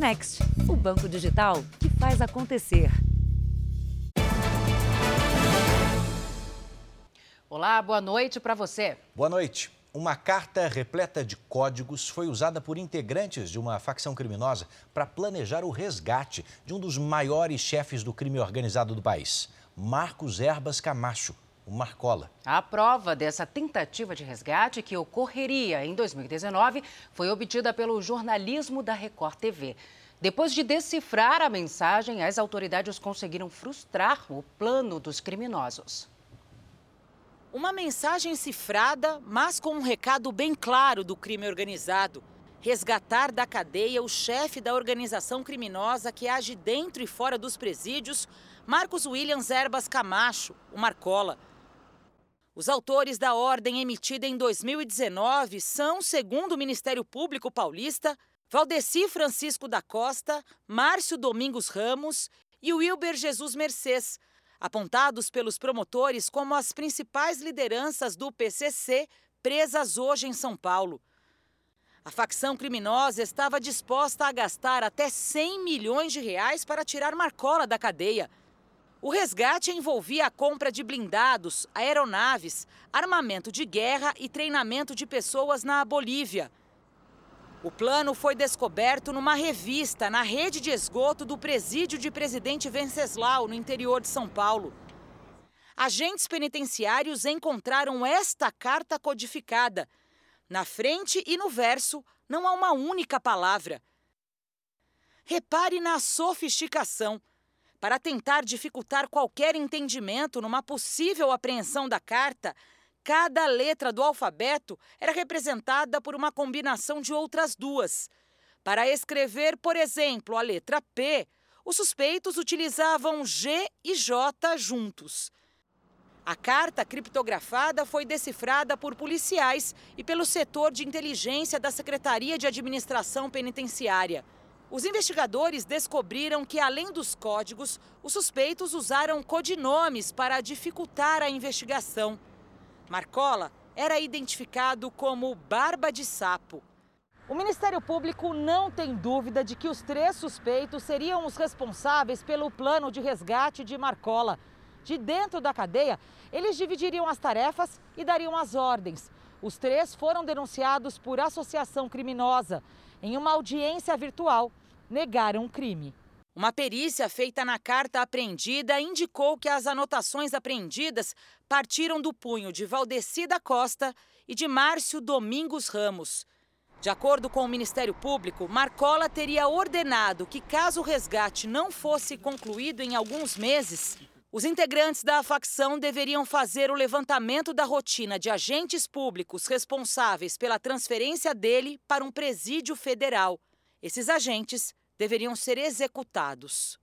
Next, o banco digital que faz acontecer. Olá, boa noite para você. Boa noite. Uma carta repleta de códigos foi usada por integrantes de uma facção criminosa para planejar o resgate de um dos maiores chefes do crime organizado do país, Marcos Erbas Camacho, o Marcola. A prova dessa tentativa de resgate, que ocorreria em 2019, foi obtida pelo jornalismo da Record TV. Depois de decifrar a mensagem, as autoridades conseguiram frustrar o plano dos criminosos. Uma mensagem cifrada, mas com um recado bem claro do crime organizado. Resgatar da cadeia o chefe da organização criminosa que age dentro e fora dos presídios, Marcos Williams Erbas Camacho, o Marcola. Os autores da ordem emitida em 2019 são, segundo o Ministério Público Paulista, Valdeci Francisco da Costa, Márcio Domingos Ramos e Wilber Jesus Mercês, apontados pelos promotores como as principais lideranças do PCC presas hoje em São Paulo. A facção criminosa estava disposta a gastar até 100 milhões de reais para tirar Marcola da cadeia. O resgate envolvia a compra de blindados, aeronaves, armamento de guerra e treinamento de pessoas na Bolívia. O plano foi descoberto numa revista na rede de esgoto do presídio de Presidente Venceslau, no interior de São Paulo. Agentes penitenciários encontraram esta carta codificada. Na frente e no verso não há uma única palavra. Repare na sofisticação. Para tentar dificultar qualquer entendimento numa possível apreensão da carta, Cada letra do alfabeto era representada por uma combinação de outras duas. Para escrever, por exemplo, a letra P, os suspeitos utilizavam G e J juntos. A carta criptografada foi decifrada por policiais e pelo setor de inteligência da Secretaria de Administração Penitenciária. Os investigadores descobriram que, além dos códigos, os suspeitos usaram codinomes para dificultar a investigação. Marcola era identificado como Barba de Sapo. O Ministério Público não tem dúvida de que os três suspeitos seriam os responsáveis pelo plano de resgate de Marcola. De dentro da cadeia, eles dividiriam as tarefas e dariam as ordens. Os três foram denunciados por associação criminosa. Em uma audiência virtual, negaram o crime. Uma perícia feita na carta apreendida indicou que as anotações apreendidas partiram do punho de Valdeci da Costa e de Márcio Domingos Ramos. De acordo com o Ministério Público, Marcola teria ordenado que, caso o resgate não fosse concluído em alguns meses, os integrantes da facção deveriam fazer o levantamento da rotina de agentes públicos responsáveis pela transferência dele para um presídio federal. Esses agentes deveriam ser executados.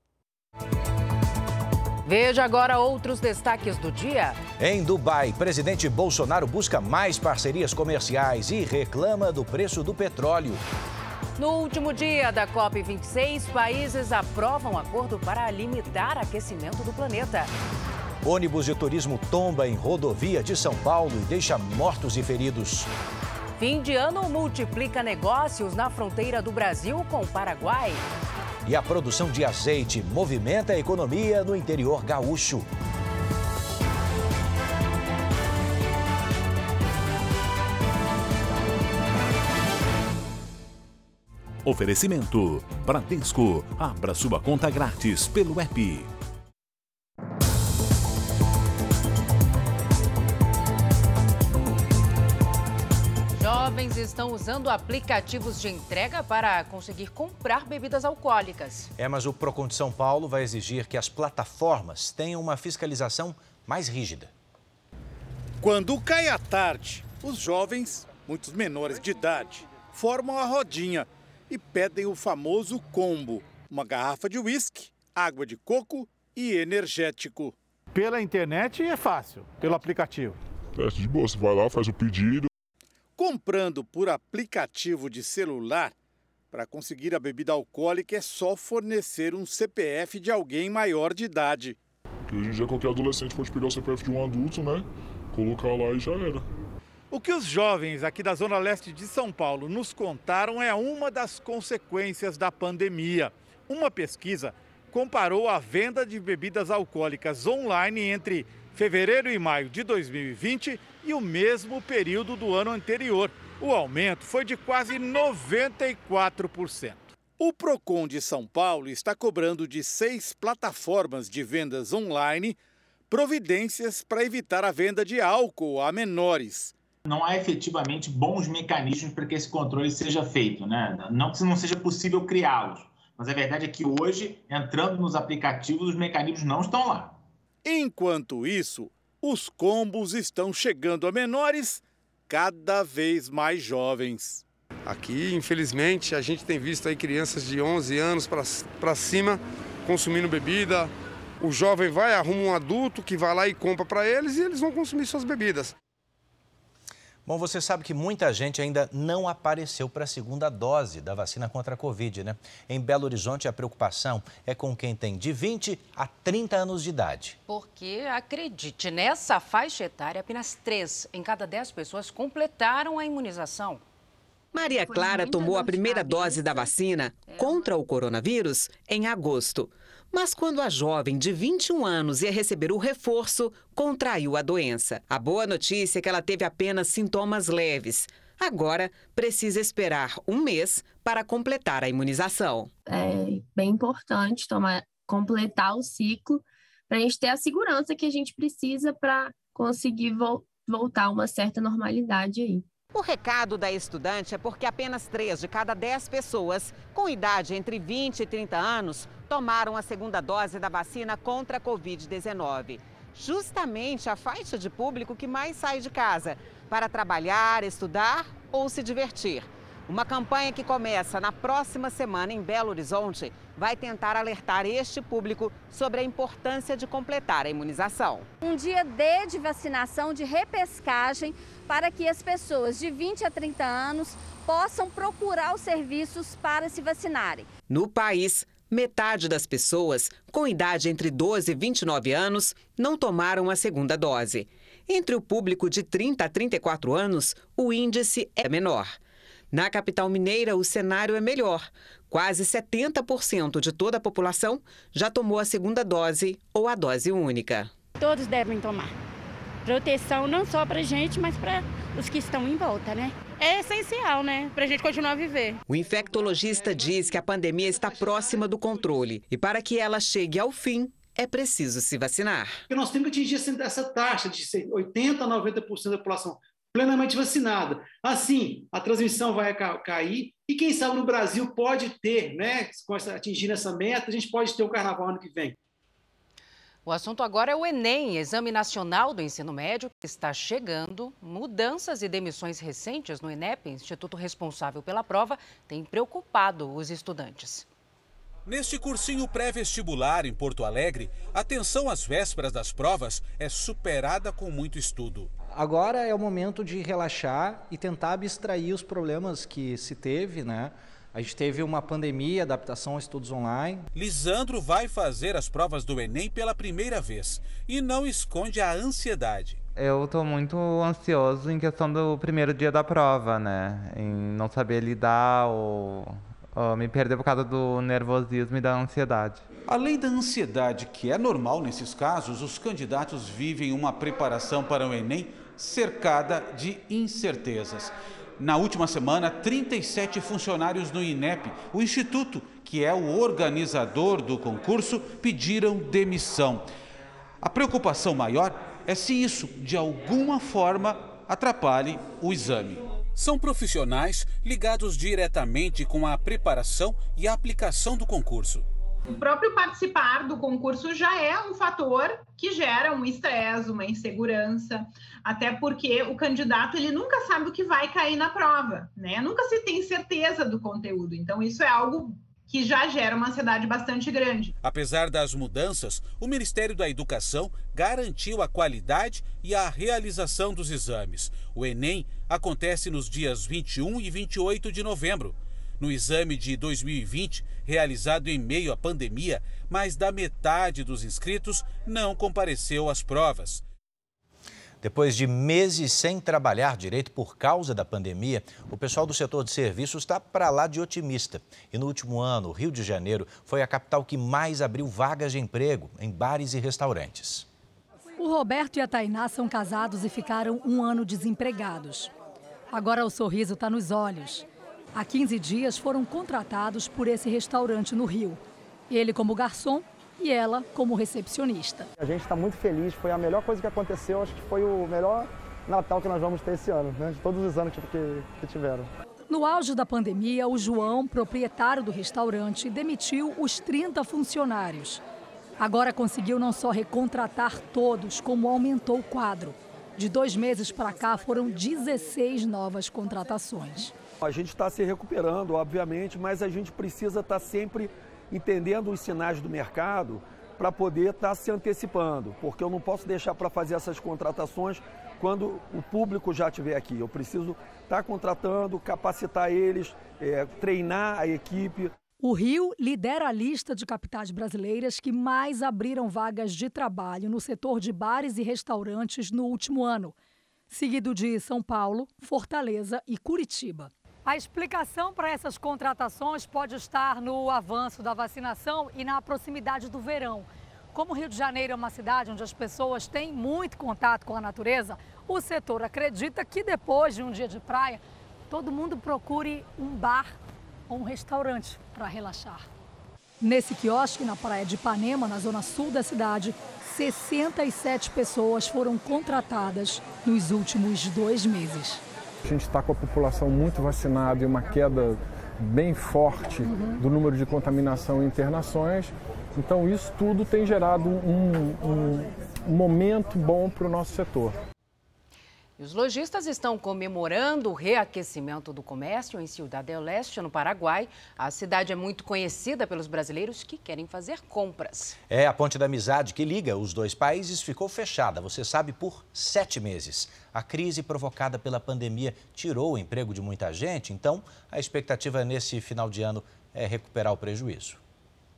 Veja agora outros destaques do dia. Em Dubai, presidente Bolsonaro busca mais parcerias comerciais e reclama do preço do petróleo. No último dia da COP26, países aprovam acordo para limitar aquecimento do planeta. Ônibus de turismo tomba em rodovia de São Paulo e deixa mortos e feridos. Fim de ano multiplica negócios na fronteira do Brasil com o Paraguai. E a produção de azeite movimenta a economia no interior gaúcho. Oferecimento: Bradesco. Abra sua conta grátis pelo app. Jovens estão usando aplicativos de entrega para conseguir comprar bebidas alcoólicas. É, mas o Procon de São Paulo vai exigir que as plataformas tenham uma fiscalização mais rígida. Quando cai a tarde, os jovens, muitos menores de idade, formam a rodinha e pedem o famoso combo: uma garrafa de uísque, água de coco e energético. Pela internet é fácil, pelo aplicativo. É de boa, você vai lá, faz o pedido, Comprando por aplicativo de celular, para conseguir a bebida alcoólica é só fornecer um CPF de alguém maior de idade. Porque hoje em dia qualquer adolescente pode pegar o CPF de um adulto, né? Colocar lá e já era. O O que os jovens aqui da Zona Leste de São Paulo nos contaram é uma das consequências da pandemia. Uma pesquisa comparou a venda de bebidas alcoólicas online entre fevereiro e maio de 2020 e o mesmo período do ano anterior. O aumento foi de quase 94%. O Procon de São Paulo está cobrando de seis plataformas de vendas online providências para evitar a venda de álcool a menores não há efetivamente bons mecanismos para que esse controle seja feito. Né? Não que não seja possível criá-los, mas a verdade é que hoje, entrando nos aplicativos, os mecanismos não estão lá. Enquanto isso, os combos estão chegando a menores cada vez mais jovens. Aqui, infelizmente, a gente tem visto aí crianças de 11 anos para cima consumindo bebida. O jovem vai, arruma um adulto que vai lá e compra para eles e eles vão consumir suas bebidas. Bom, você sabe que muita gente ainda não apareceu para a segunda dose da vacina contra a Covid, né? Em Belo Horizonte, a preocupação é com quem tem de 20 a 30 anos de idade. Porque, acredite, nessa faixa etária, apenas 3 em cada 10 pessoas completaram a imunização. Maria Clara tomou a primeira dose da vacina contra o coronavírus em agosto. Mas quando a jovem de 21 anos ia receber o reforço, contraiu a doença. A boa notícia é que ela teve apenas sintomas leves. Agora, precisa esperar um mês para completar a imunização. É bem importante tomar, completar o ciclo para a gente ter a segurança que a gente precisa para conseguir vo voltar a uma certa normalidade aí. O recado da estudante é porque apenas 3 de cada 10 pessoas com idade entre 20 e 30 anos tomaram a segunda dose da vacina contra a Covid-19. Justamente a faixa de público que mais sai de casa para trabalhar, estudar ou se divertir. Uma campanha que começa na próxima semana em Belo Horizonte vai tentar alertar este público sobre a importância de completar a imunização. Um dia D de vacinação, de repescagem, para que as pessoas de 20 a 30 anos possam procurar os serviços para se vacinarem. No país, metade das pessoas com idade entre 12 e 29 anos não tomaram a segunda dose. Entre o público de 30 a 34 anos, o índice é menor. Na capital mineira, o cenário é melhor. Quase 70% de toda a população já tomou a segunda dose ou a dose única. Todos devem tomar. Proteção não só para a gente, mas para os que estão em volta, né? É essencial, né? Para a gente continuar a viver. O infectologista diz que a pandemia está próxima do controle e para que ela chegue ao fim, é preciso se vacinar. nós temos que atingir essa taxa de 80% a 90% da população plenamente vacinada. Assim, a transmissão vai cair e quem sabe no Brasil pode ter, né, atingindo essa meta, a gente pode ter o carnaval ano que vem. O assunto agora é o Enem, Exame Nacional do Ensino Médio, que está chegando. Mudanças e demissões recentes no INEP, instituto responsável pela prova, tem preocupado os estudantes. Neste cursinho pré-vestibular em Porto Alegre, a tensão às vésperas das provas é superada com muito estudo. Agora é o momento de relaxar e tentar abstrair os problemas que se teve, né? A gente teve uma pandemia, adaptação a estudos online. Lisandro vai fazer as provas do Enem pela primeira vez e não esconde a ansiedade. Eu estou muito ansioso em questão do primeiro dia da prova, né? Em não saber lidar ou, ou me perder por causa do nervosismo e da ansiedade. Além da ansiedade, que é normal nesses casos, os candidatos vivem uma preparação para o Enem cercada de incertezas. Na última semana, 37 funcionários do INEP, o instituto que é o organizador do concurso, pediram demissão. A preocupação maior é se isso, de alguma forma, atrapalhe o exame. São profissionais ligados diretamente com a preparação e a aplicação do concurso. O próprio participar do concurso já é um fator que gera um estresse, uma insegurança, até porque o candidato ele nunca sabe o que vai cair na prova, né? Nunca se tem certeza do conteúdo. Então isso é algo que já gera uma ansiedade bastante grande. Apesar das mudanças, o Ministério da Educação garantiu a qualidade e a realização dos exames. O Enem acontece nos dias 21 e 28 de novembro. No exame de 2020, realizado em meio à pandemia, mais da metade dos inscritos não compareceu às provas. Depois de meses sem trabalhar direito por causa da pandemia, o pessoal do setor de serviços está para lá de otimista. E no último ano, o Rio de Janeiro foi a capital que mais abriu vagas de emprego em bares e restaurantes. O Roberto e a Tainá são casados e ficaram um ano desempregados. Agora o sorriso está nos olhos. Há 15 dias foram contratados por esse restaurante no Rio. Ele como garçom e ela como recepcionista. A gente está muito feliz, foi a melhor coisa que aconteceu, acho que foi o melhor Natal que nós vamos ter esse ano, né? de todos os anos que, que tiveram. No auge da pandemia, o João, proprietário do restaurante, demitiu os 30 funcionários. Agora conseguiu não só recontratar todos, como aumentou o quadro. De dois meses para cá, foram 16 novas contratações. A gente está se recuperando, obviamente, mas a gente precisa estar tá sempre entendendo os sinais do mercado para poder estar tá se antecipando, porque eu não posso deixar para fazer essas contratações quando o público já estiver aqui. Eu preciso estar tá contratando, capacitar eles, é, treinar a equipe. O Rio lidera a lista de capitais brasileiras que mais abriram vagas de trabalho no setor de bares e restaurantes no último ano, seguido de São Paulo, Fortaleza e Curitiba. A explicação para essas contratações pode estar no avanço da vacinação e na proximidade do verão. Como o Rio de Janeiro é uma cidade onde as pessoas têm muito contato com a natureza, o setor acredita que depois de um dia de praia, todo mundo procure um bar ou um restaurante para relaxar. Nesse quiosque na praia de Ipanema, na zona sul da cidade, 67 pessoas foram contratadas nos últimos dois meses. A gente está com a população muito vacinada e uma queda bem forte uhum. do número de contaminação e internações. Então, isso tudo tem gerado um, um, um momento bom para o nosso setor. E os lojistas estão comemorando o reaquecimento do comércio em Ciudad del Leste, no Paraguai. A cidade é muito conhecida pelos brasileiros que querem fazer compras. É, a ponte da amizade que liga os dois países ficou fechada, você sabe, por sete meses. A crise provocada pela pandemia tirou o emprego de muita gente, então a expectativa nesse final de ano é recuperar o prejuízo.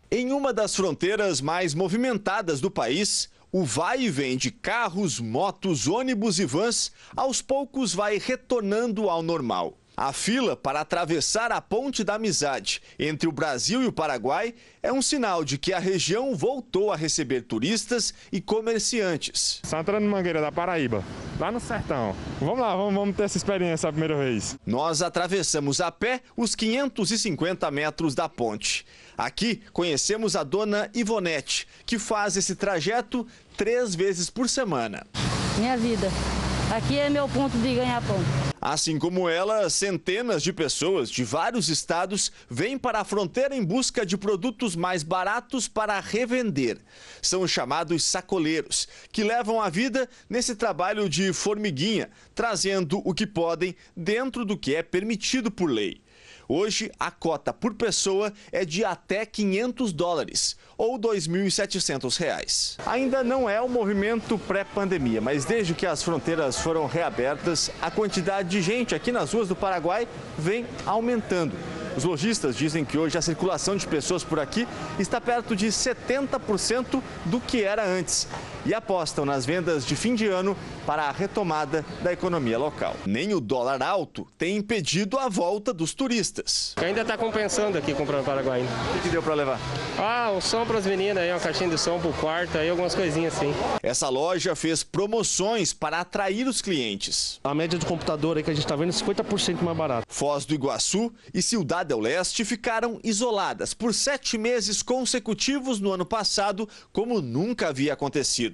Em uma das fronteiras mais movimentadas do país, o vai e vem de carros, motos, ônibus e vans aos poucos vai retornando ao normal. A fila para atravessar a ponte da amizade entre o Brasil e o Paraguai é um sinal de que a região voltou a receber turistas e comerciantes. Santana Mangueira da Paraíba, lá no sertão. Vamos lá, vamos, vamos ter essa experiência a primeira vez. Nós atravessamos a pé os 550 metros da ponte. Aqui conhecemos a dona Ivonete, que faz esse trajeto três vezes por semana. Minha vida. Aqui é meu ponto de ganhar pão. Assim como ela, centenas de pessoas de vários estados vêm para a fronteira em busca de produtos mais baratos para revender. São chamados sacoleiros, que levam a vida nesse trabalho de formiguinha, trazendo o que podem dentro do que é permitido por lei. Hoje, a cota por pessoa é de até 500 dólares, ou R$ 2.700. Ainda não é o movimento pré-pandemia, mas desde que as fronteiras foram reabertas, a quantidade de gente aqui nas ruas do Paraguai vem aumentando. Os lojistas dizem que hoje a circulação de pessoas por aqui está perto de 70% do que era antes e apostam nas vendas de fim de ano para a retomada da economia local. Nem o dólar alto tem impedido a volta dos turistas. Ainda está compensando aqui comprar no Paraguai. O que, que deu para levar? Ah, um som para as meninas, aí, uma caixinha de som para o quarto, aí algumas coisinhas assim. Essa loja fez promoções para atrair os clientes. A média de computador aí que a gente está vendo é 50% mais barato. Foz do Iguaçu e Cidade del Leste ficaram isoladas por sete meses consecutivos no ano passado, como nunca havia acontecido.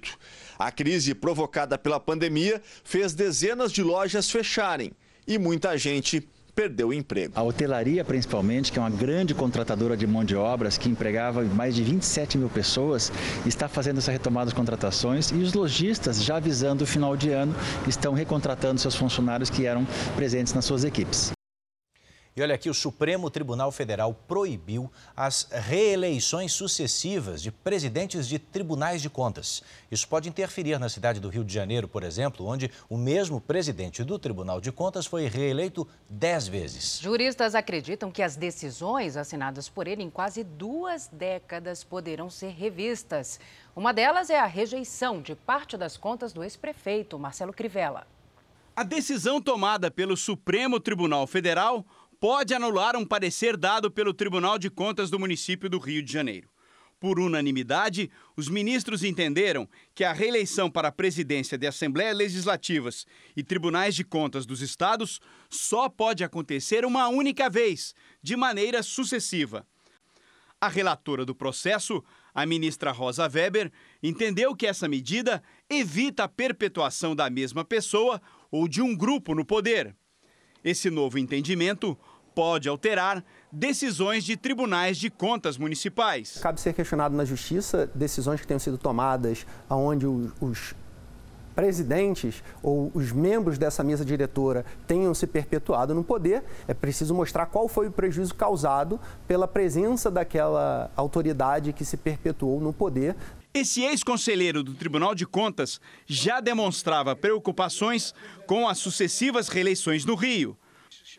A crise provocada pela pandemia fez dezenas de lojas fecharem e muita gente perdeu o emprego. A hotelaria, principalmente, que é uma grande contratadora de mão de obras, que empregava mais de 27 mil pessoas, está fazendo essa retomada das contratações e os lojistas, já avisando o final de ano, estão recontratando seus funcionários que eram presentes nas suas equipes. E olha aqui, o Supremo Tribunal Federal proibiu as reeleições sucessivas de presidentes de tribunais de contas. Isso pode interferir na cidade do Rio de Janeiro, por exemplo, onde o mesmo presidente do Tribunal de Contas foi reeleito dez vezes. Juristas acreditam que as decisões assinadas por ele em quase duas décadas poderão ser revistas. Uma delas é a rejeição de parte das contas do ex-prefeito Marcelo Crivella. A decisão tomada pelo Supremo Tribunal Federal pode anular um parecer dado pelo Tribunal de Contas do município do Rio de Janeiro. Por unanimidade, os ministros entenderam que a reeleição para a presidência de Assembleias Legislativas e Tribunais de Contas dos Estados só pode acontecer uma única vez, de maneira sucessiva. A relatora do processo, a ministra Rosa Weber, entendeu que essa medida evita a perpetuação da mesma pessoa ou de um grupo no poder. Esse novo entendimento pode alterar decisões de tribunais de contas municipais. Cabe ser questionado na justiça decisões que tenham sido tomadas onde os, presidentes ou os membros dessa mesa diretora tenham se perpetuado no poder, é preciso mostrar qual foi o prejuízo causado pela presença daquela autoridade que se perpetuou no poder. Esse ex-conselheiro do Tribunal de Contas já demonstrava preocupações com as sucessivas reeleições no Rio.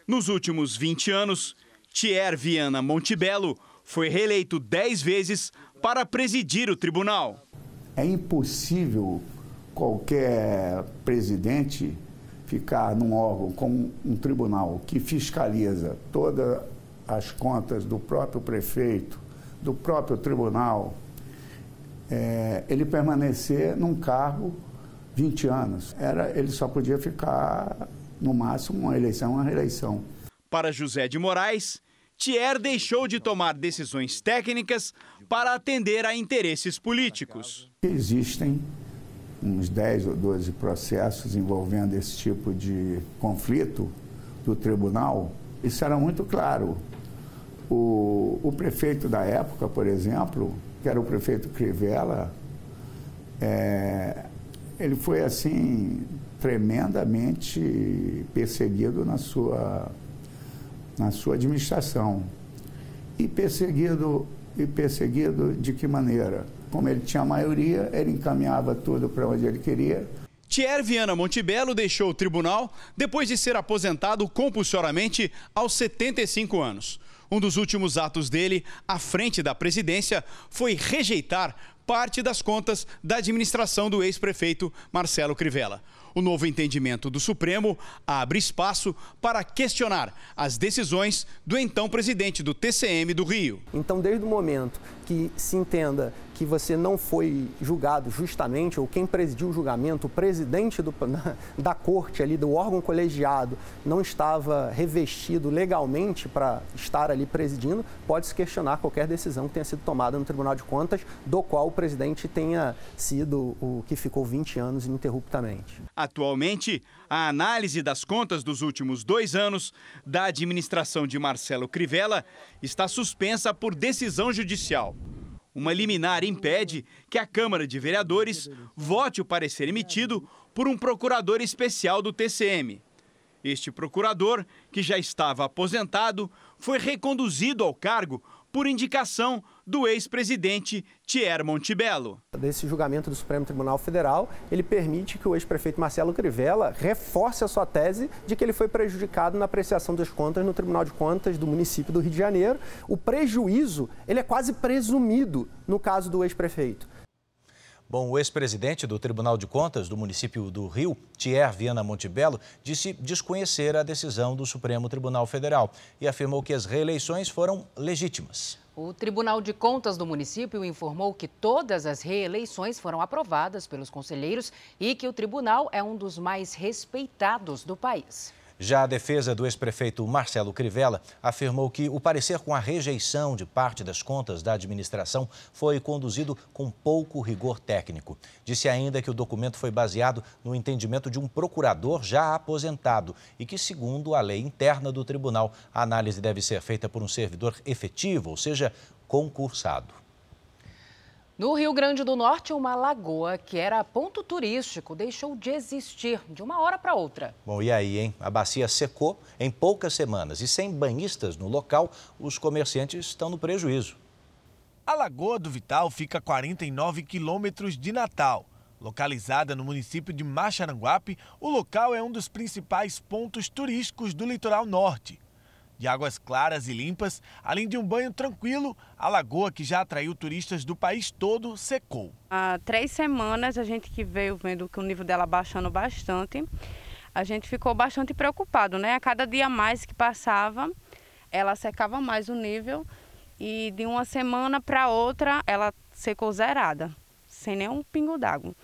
Nos últimos 20 anos, Thier Viana Montebello foi reeleito 10 vezes para presidir o tribunal. É impossível qualquer presidente ficar num órgão como um tribunal que fiscaliza todas as contas do próprio prefeito, do próprio tribunal, é, ele permanecer num cargo 20 anos. Era, ele só podia ficar no máximo, uma eleição, uma reeleição. Para José de Moraes, Thier deixou de tomar decisões técnicas para atender a interesses políticos. Existem uns 10 ou 12 processos envolvendo esse tipo de conflito do tribunal. Isso era muito claro. O, o prefeito da época, por exemplo, que era o prefeito Crivella, é, ele foi assim tremendamente perseguido na sua, na sua administração. E perseguido, e perseguido de que maneira? Como ele tinha maioria, ele encaminhava tudo para onde ele queria. Thier Viana Montebello deixou o tribunal depois de ser aposentado compulsoriamente aos 75 anos. Um dos últimos atos dele, à frente da presidência, foi rejeitar parte das contas da administração do ex-prefeito Marcelo Crivella. O novo entendimento do Supremo abre espaço para questionar as decisões do então presidente do TCM do Rio. Então, desde o momento que se entenda que você não foi julgado justamente, ou quem presidiu o julgamento, o presidente do, da corte ali, do órgão colegiado, não estava revestido legalmente para estar ali presidindo, pode-se questionar qualquer decisão que tenha sido tomada no Tribunal de Contas, do qual o presidente tenha sido o que ficou 20 anos ininterruptamente. Atualmente, a análise das contas dos últimos dois anos da administração de Marcelo Crivella está suspensa por decisão judicial. Uma liminar impede que a Câmara de Vereadores vote o parecer emitido por um procurador especial do TCM. Este procurador, que já estava aposentado, foi reconduzido ao cargo por indicação do ex-presidente Thier Montebello. Desse julgamento do Supremo Tribunal Federal, ele permite que o ex-prefeito Marcelo Crivella reforce a sua tese de que ele foi prejudicado na apreciação das contas no Tribunal de Contas do município do Rio de Janeiro. O prejuízo, ele é quase presumido no caso do ex-prefeito. Bom, o ex-presidente do Tribunal de Contas do município do Rio, Thier Viana Montebello, disse desconhecer a decisão do Supremo Tribunal Federal e afirmou que as reeleições foram legítimas. O Tribunal de Contas do município informou que todas as reeleições foram aprovadas pelos conselheiros e que o tribunal é um dos mais respeitados do país. Já a defesa do ex-prefeito Marcelo Crivella afirmou que o parecer com a rejeição de parte das contas da administração foi conduzido com pouco rigor técnico. Disse ainda que o documento foi baseado no entendimento de um procurador já aposentado e que, segundo a lei interna do tribunal, a análise deve ser feita por um servidor efetivo, ou seja, concursado. No Rio Grande do Norte, uma lagoa que era ponto turístico deixou de existir de uma hora para outra. Bom, e aí, hein? A bacia secou em poucas semanas e sem banhistas no local, os comerciantes estão no prejuízo. A Lagoa do Vital fica a 49 quilômetros de Natal. Localizada no município de Macharanguape, o local é um dos principais pontos turísticos do litoral norte de águas claras e limpas, além de um banho tranquilo, a lagoa que já atraiu turistas do país todo secou. Há três semanas a gente que veio vendo que o nível dela baixando bastante, a gente ficou bastante preocupado, né? A cada dia mais que passava, ela secava mais o nível e de uma semana para outra ela secou zerada, sem nenhum pingo d'água.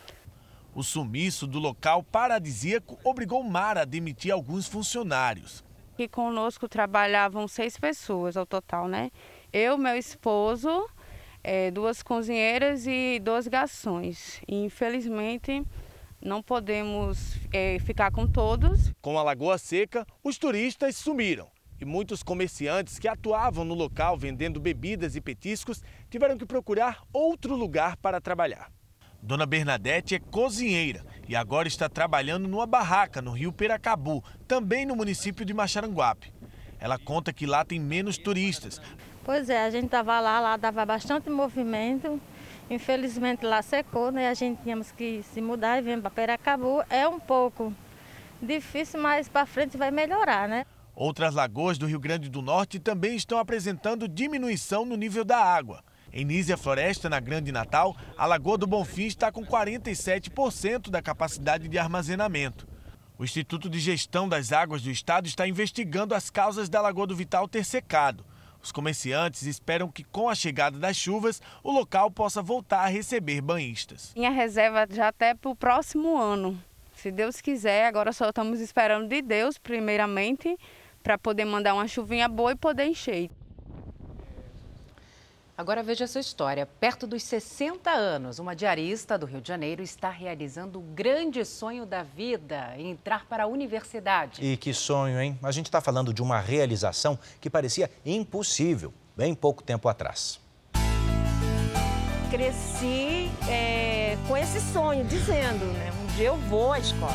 O sumiço do local paradisíaco obrigou Mara a demitir alguns funcionários. Aqui conosco trabalhavam seis pessoas ao total, né? Eu, meu esposo, é, duas cozinheiras e dois garçons. E, infelizmente, não podemos é, ficar com todos. Com a Lagoa Seca, os turistas sumiram. E muitos comerciantes que atuavam no local vendendo bebidas e petiscos tiveram que procurar outro lugar para trabalhar. Dona Bernadette é cozinheira e agora está trabalhando numa barraca no Rio Peracabu, também no município de Macharanguape. Ela conta que lá tem menos turistas. Pois é, a gente estava lá, lá dava bastante movimento. Infelizmente lá secou, né? A gente tínhamos que se mudar e vir para Peracabu. É um pouco difícil, mas para frente vai melhorar, né? Outras lagoas do Rio Grande do Norte também estão apresentando diminuição no nível da água. Em Nízia Floresta, na Grande Natal, a Lagoa do Bonfim está com 47% da capacidade de armazenamento. O Instituto de Gestão das Águas do Estado está investigando as causas da Lagoa do Vital ter secado. Os comerciantes esperam que, com a chegada das chuvas, o local possa voltar a receber banhistas. Minha reserva já até para o próximo ano. Se Deus quiser, agora só estamos esperando de Deus, primeiramente, para poder mandar uma chuvinha boa e poder encher. Agora veja essa história. Perto dos 60 anos, uma diarista do Rio de Janeiro está realizando o grande sonho da vida, entrar para a universidade. E que sonho, hein? A gente está falando de uma realização que parecia impossível bem pouco tempo atrás. Cresci é, com esse sonho, dizendo, né? Um dia eu vou à escola.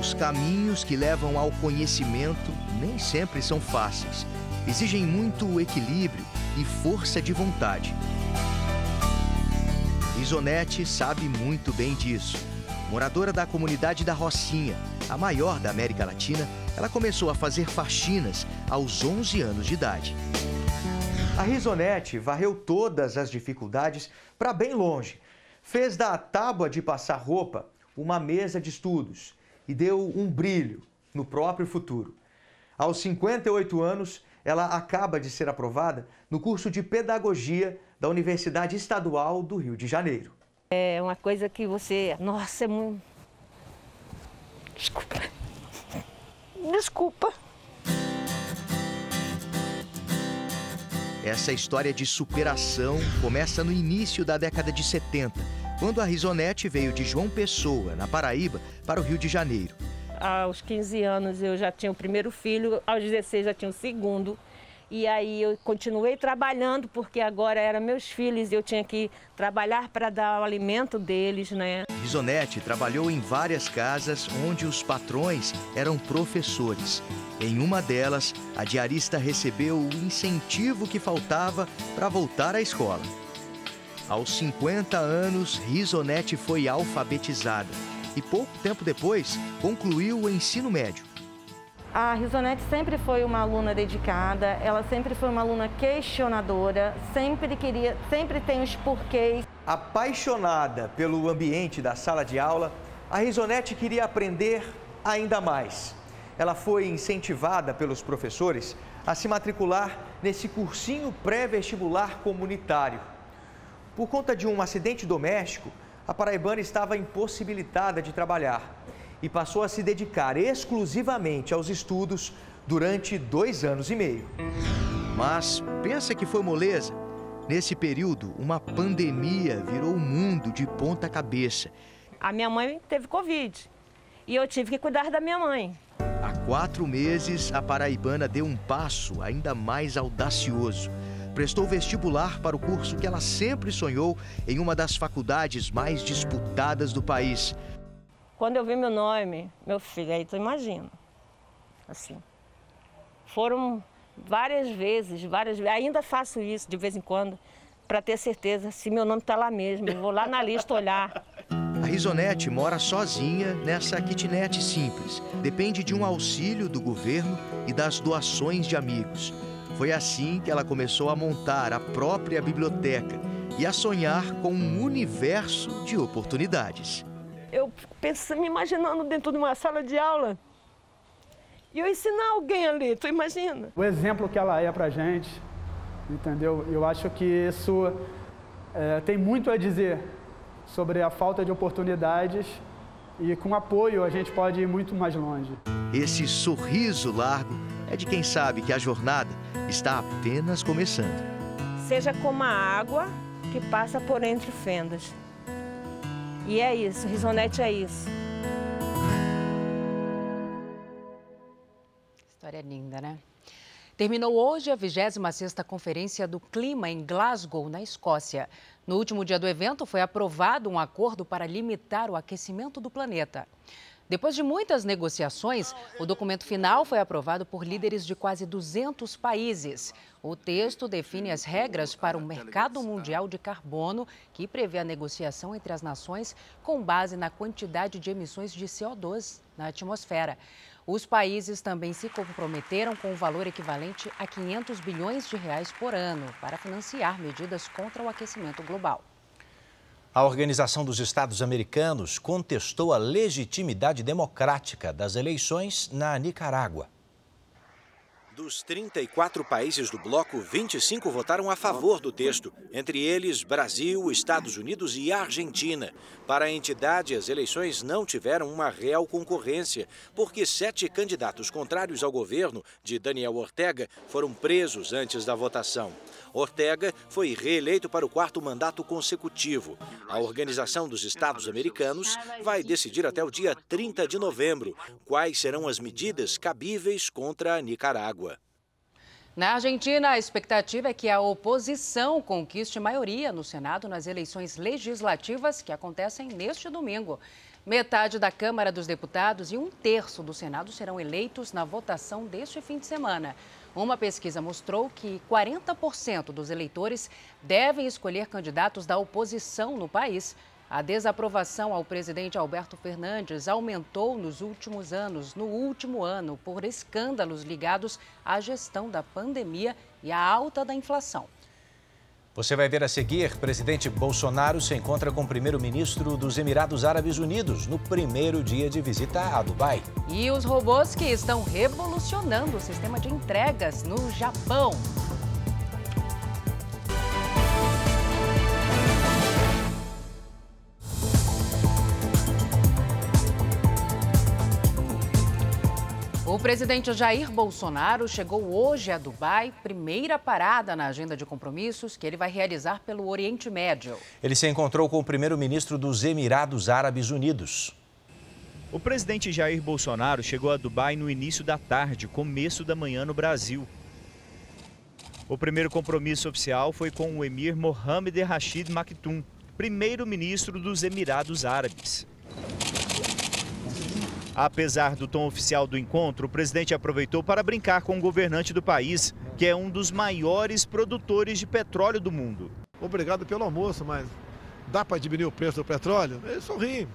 Os caminhos que levam ao conhecimento nem sempre são fáceis exigem muito equilíbrio e força de vontade. Isonete sabe muito bem disso. Moradora da comunidade da Rocinha, a maior da América Latina, ela começou a fazer faxinas aos 11 anos de idade. A Risonete varreu todas as dificuldades para bem longe. Fez da tábua de passar roupa uma mesa de estudos e deu um brilho no próprio futuro. Aos 58 anos, ela acaba de ser aprovada no curso de Pedagogia da Universidade Estadual do Rio de Janeiro. É uma coisa que você. Nossa, é muito. Desculpa. Desculpa. Essa história de superação começa no início da década de 70, quando a Risonete veio de João Pessoa, na Paraíba, para o Rio de Janeiro aos 15 anos eu já tinha o primeiro filho, aos 16 já tinha o segundo. E aí eu continuei trabalhando, porque agora eram meus filhos e eu tinha que trabalhar para dar o alimento deles, né? Risonete trabalhou em várias casas onde os patrões eram professores. Em uma delas, a diarista recebeu o incentivo que faltava para voltar à escola. Aos 50 anos, Risonete foi alfabetizada e pouco tempo depois concluiu o ensino médio. A Risonete sempre foi uma aluna dedicada, ela sempre foi uma aluna questionadora, sempre queria, sempre tem os porquês. Apaixonada pelo ambiente da sala de aula, a Risonete queria aprender ainda mais. Ela foi incentivada pelos professores a se matricular nesse cursinho pré-vestibular comunitário. Por conta de um acidente doméstico, a paraibana estava impossibilitada de trabalhar e passou a se dedicar exclusivamente aos estudos durante dois anos e meio. Mas pensa que foi moleza? Nesse período, uma pandemia virou o mundo de ponta cabeça. A minha mãe teve Covid e eu tive que cuidar da minha mãe. Há quatro meses, a paraibana deu um passo ainda mais audacioso prestou vestibular para o curso que ela sempre sonhou em uma das faculdades mais disputadas do país. Quando eu vi meu nome, meu filho, aí tu imagina. Assim. Foram várias vezes, várias vezes. Ainda faço isso de vez em quando, para ter certeza se meu nome está lá mesmo. Eu vou lá na lista olhar. A Risonete mora sozinha nessa kitnet simples. Depende de um auxílio do governo e das doações de amigos. Foi assim que ela começou a montar a própria biblioteca e a sonhar com um universo de oportunidades. Eu penso, me imaginando dentro de uma sala de aula e eu ensinar alguém ali, tu imagina? O exemplo que ela é pra gente, entendeu? Eu acho que isso é, tem muito a dizer sobre a falta de oportunidades e com apoio a gente pode ir muito mais longe. Esse sorriso largo é de quem sabe que a jornada está apenas começando. Seja como a água que passa por entre fendas. E é isso, Risonete é isso. História linda, né? Terminou hoje a 26ª Conferência do Clima em Glasgow, na Escócia. No último dia do evento, foi aprovado um acordo para limitar o aquecimento do planeta. Depois de muitas negociações, o documento final foi aprovado por líderes de quase 200 países. O texto define as regras para o mercado mundial de carbono, que prevê a negociação entre as nações com base na quantidade de emissões de CO2 na atmosfera. Os países também se comprometeram com um valor equivalente a 500 bilhões de reais por ano para financiar medidas contra o aquecimento global. A Organização dos Estados Americanos contestou a legitimidade democrática das eleições na Nicarágua. Dos 34 países do bloco, 25 votaram a favor do texto, entre eles Brasil, Estados Unidos e Argentina. Para a entidade, as eleições não tiveram uma real concorrência, porque sete candidatos contrários ao governo de Daniel Ortega foram presos antes da votação. Ortega foi reeleito para o quarto mandato consecutivo. A Organização dos Estados Americanos vai decidir até o dia 30 de novembro quais serão as medidas cabíveis contra a Nicarágua. Na Argentina, a expectativa é que a oposição conquiste maioria no Senado nas eleições legislativas que acontecem neste domingo. Metade da Câmara dos Deputados e um terço do Senado serão eleitos na votação deste fim de semana. Uma pesquisa mostrou que 40% dos eleitores devem escolher candidatos da oposição no país. A desaprovação ao presidente Alberto Fernandes aumentou nos últimos anos, no último ano, por escândalos ligados à gestão da pandemia e à alta da inflação. Você vai ver a seguir: presidente Bolsonaro se encontra com o primeiro-ministro dos Emirados Árabes Unidos no primeiro dia de visita a Dubai. E os robôs que estão revolucionando o sistema de entregas no Japão. Presidente Jair Bolsonaro chegou hoje a Dubai, primeira parada na agenda de compromissos que ele vai realizar pelo Oriente Médio. Ele se encontrou com o primeiro-ministro dos Emirados Árabes Unidos. O presidente Jair Bolsonaro chegou a Dubai no início da tarde, começo da manhã no Brasil. O primeiro compromisso oficial foi com o emir Mohammed Rashid Maktoum, primeiro-ministro dos Emirados Árabes. Apesar do tom oficial do encontro, o presidente aproveitou para brincar com o governante do país, que é um dos maiores produtores de petróleo do mundo. Obrigado pelo almoço, mas dá para diminuir o preço do petróleo? Ele sorri.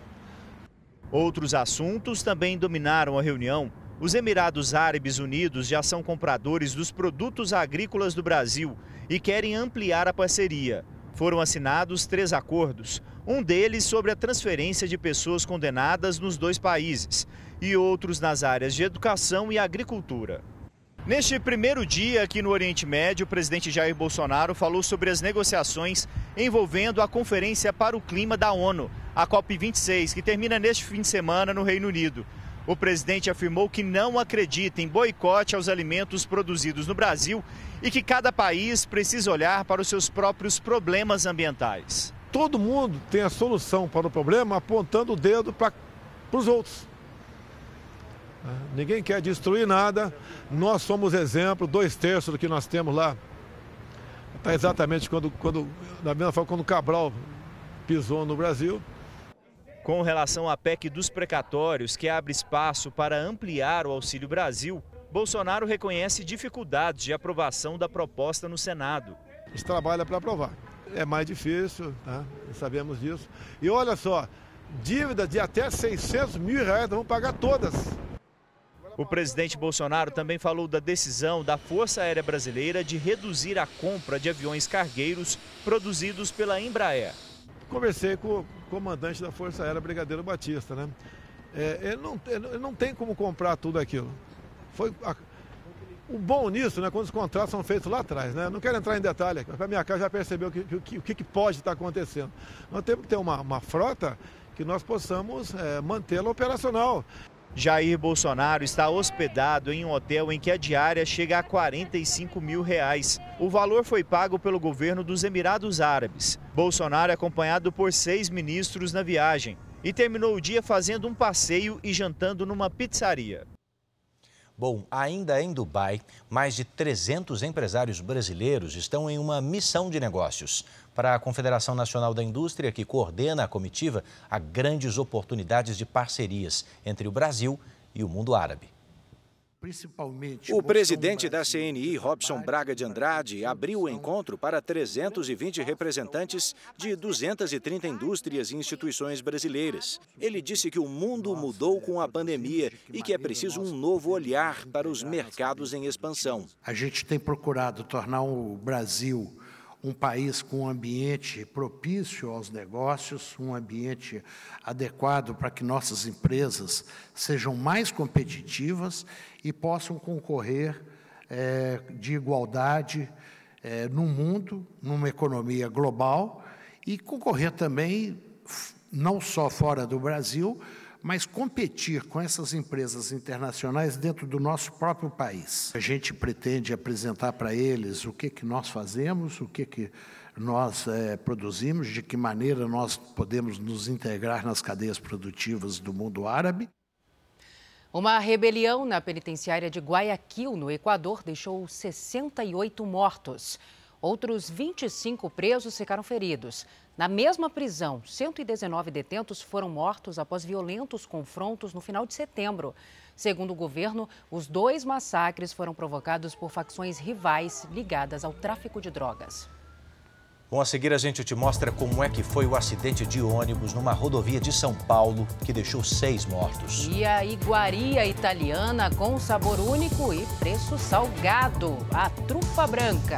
Outros assuntos também dominaram a reunião. Os Emirados Árabes Unidos já são compradores dos produtos agrícolas do Brasil e querem ampliar a parceria. Foram assinados três acordos, um deles sobre a transferência de pessoas condenadas nos dois países e outros nas áreas de educação e agricultura. Neste primeiro dia aqui no Oriente Médio, o presidente Jair Bolsonaro falou sobre as negociações envolvendo a Conferência para o Clima da ONU, a COP26, que termina neste fim de semana no Reino Unido. O presidente afirmou que não acredita em boicote aos alimentos produzidos no Brasil e que cada país precisa olhar para os seus próprios problemas ambientais todo mundo tem a solução para o problema apontando o dedo para os outros. Ninguém quer destruir nada. Nós somos exemplo, dois terços do que nós temos lá Está exatamente quando, quando, da mesma forma quando Cabral pisou no Brasil. Com relação à PEC dos precatórios, que abre espaço para ampliar o Auxílio Brasil, Bolsonaro reconhece dificuldades de aprovação da proposta no Senado. A gente trabalha para aprovar. É mais difícil, tá? sabemos disso. E olha só, dívida de até 600 mil reais, vamos pagar todas. O presidente Bolsonaro também falou da decisão da Força Aérea Brasileira de reduzir a compra de aviões cargueiros produzidos pela Embraer. Conversei com comandante da Força Aérea, Brigadeiro Batista, né? É, ele, não, ele não tem como comprar tudo aquilo. Foi a, o bom nisso, né, quando os contratos são feitos lá atrás, né? Não quero entrar em detalhe, mas a minha casa já percebeu o que, que, que, que pode estar acontecendo. Nós temos que ter uma, uma frota que nós possamos é, mantê-la operacional. Jair Bolsonaro está hospedado em um hotel em que a diária chega a 45 mil reais. O valor foi pago pelo governo dos Emirados Árabes. Bolsonaro é acompanhado por seis ministros na viagem e terminou o dia fazendo um passeio e jantando numa pizzaria. Bom, ainda em Dubai, mais de 300 empresários brasileiros estão em uma missão de negócios. Para a Confederação Nacional da Indústria, que coordena a comitiva, há grandes oportunidades de parcerias entre o Brasil e o mundo árabe. O presidente da CNI, Robson Braga de Andrade, abriu o encontro para 320 representantes de 230 indústrias e instituições brasileiras. Ele disse que o mundo mudou com a pandemia e que é preciso um novo olhar para os mercados em expansão. A gente tem procurado tornar o Brasil um país com um ambiente propício aos negócios, um ambiente adequado para que nossas empresas sejam mais competitivas e possam concorrer é, de igualdade é, no mundo, numa economia global e concorrer também não só fora do Brasil, mas competir com essas empresas internacionais dentro do nosso próprio país. A gente pretende apresentar para eles o que, que nós fazemos, o que, que nós é, produzimos, de que maneira nós podemos nos integrar nas cadeias produtivas do mundo árabe. Uma rebelião na penitenciária de Guayaquil, no Equador, deixou 68 mortos. Outros 25 presos ficaram feridos. Na mesma prisão, 119 detentos foram mortos após violentos confrontos no final de setembro. Segundo o governo, os dois massacres foram provocados por facções rivais ligadas ao tráfico de drogas. Bom, a seguir a gente te mostra como é que foi o acidente de ônibus numa rodovia de São Paulo que deixou seis mortos. E a iguaria italiana com sabor único e preço salgado, a trufa branca.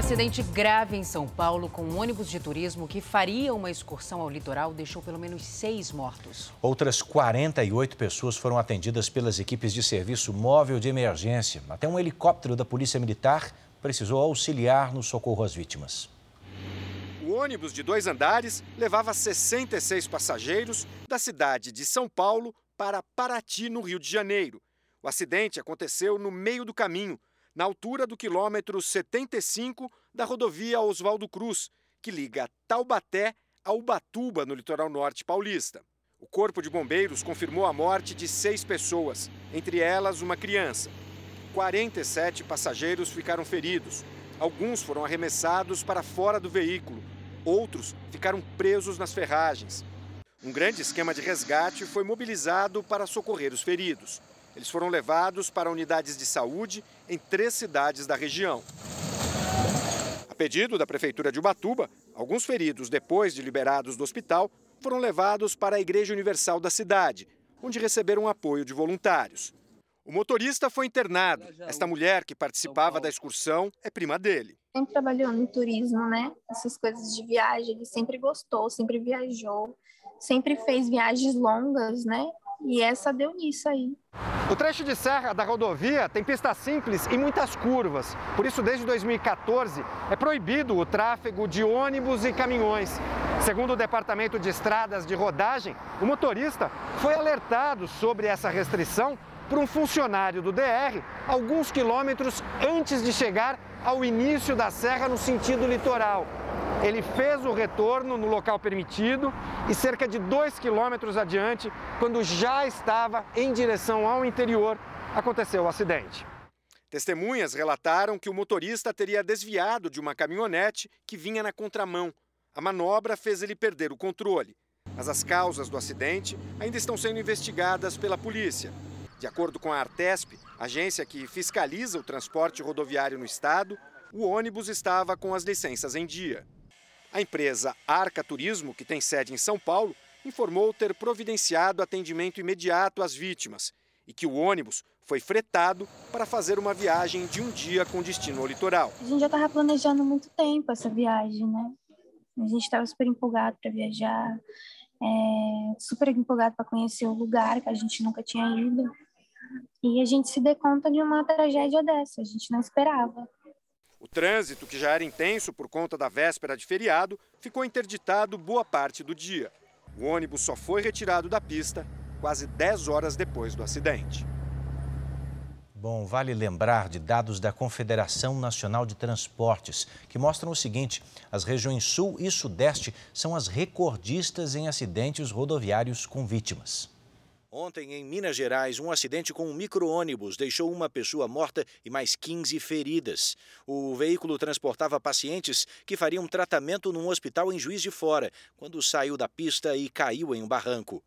Acidente grave em São Paulo com um ônibus de turismo que faria uma excursão ao litoral deixou pelo menos seis mortos. Outras 48 pessoas foram atendidas pelas equipes de serviço móvel de emergência. Até um helicóptero da Polícia Militar precisou auxiliar no socorro às vítimas. O ônibus de dois andares levava 66 passageiros da cidade de São Paulo para Paraty, no Rio de Janeiro. O acidente aconteceu no meio do caminho na altura do quilômetro 75 da rodovia Oswaldo Cruz, que liga Taubaté a Ubatuba, no litoral norte paulista. O Corpo de Bombeiros confirmou a morte de seis pessoas, entre elas uma criança. 47 passageiros ficaram feridos. Alguns foram arremessados para fora do veículo, outros ficaram presos nas ferragens. Um grande esquema de resgate foi mobilizado para socorrer os feridos. Eles foram levados para unidades de saúde em três cidades da região. A pedido da Prefeitura de Ubatuba, alguns feridos, depois de liberados do hospital, foram levados para a Igreja Universal da cidade, onde receberam apoio de voluntários. O motorista foi internado. Esta mulher que participava da excursão é prima dele. Sempre trabalhou no turismo, né? Essas coisas de viagem, ele sempre gostou, sempre viajou, sempre fez viagens longas, né? E essa deu nisso aí. O trecho de serra da rodovia tem pista simples e muitas curvas. Por isso, desde 2014, é proibido o tráfego de ônibus e caminhões. Segundo o Departamento de Estradas de Rodagem, o motorista foi alertado sobre essa restrição por um funcionário do DR alguns quilômetros antes de chegar ao início da serra no sentido litoral. Ele fez o retorno no local permitido e cerca de dois quilômetros adiante, quando já estava em direção ao interior, aconteceu o acidente. Testemunhas relataram que o motorista teria desviado de uma caminhonete que vinha na contramão. A manobra fez ele perder o controle. Mas as causas do acidente ainda estão sendo investigadas pela polícia. De acordo com a Artesp, agência que fiscaliza o transporte rodoviário no estado, o ônibus estava com as licenças em dia. A empresa Arca Turismo, que tem sede em São Paulo, informou ter providenciado atendimento imediato às vítimas e que o ônibus foi fretado para fazer uma viagem de um dia com destino ao litoral. A gente já estava planejando muito tempo essa viagem, né? A gente estava super empolgado para viajar, é, super empolgado para conhecer o lugar que a gente nunca tinha ido. E a gente se dê conta de uma tragédia dessa, a gente não esperava. O trânsito, que já era intenso por conta da véspera de feriado, ficou interditado boa parte do dia. O ônibus só foi retirado da pista quase 10 horas depois do acidente. Bom, vale lembrar de dados da Confederação Nacional de Transportes, que mostram o seguinte: as regiões Sul e Sudeste são as recordistas em acidentes rodoviários com vítimas. Ontem, em Minas Gerais, um acidente com um micro-ônibus deixou uma pessoa morta e mais 15 feridas. O veículo transportava pacientes que fariam tratamento num hospital em Juiz de Fora, quando saiu da pista e caiu em um barranco.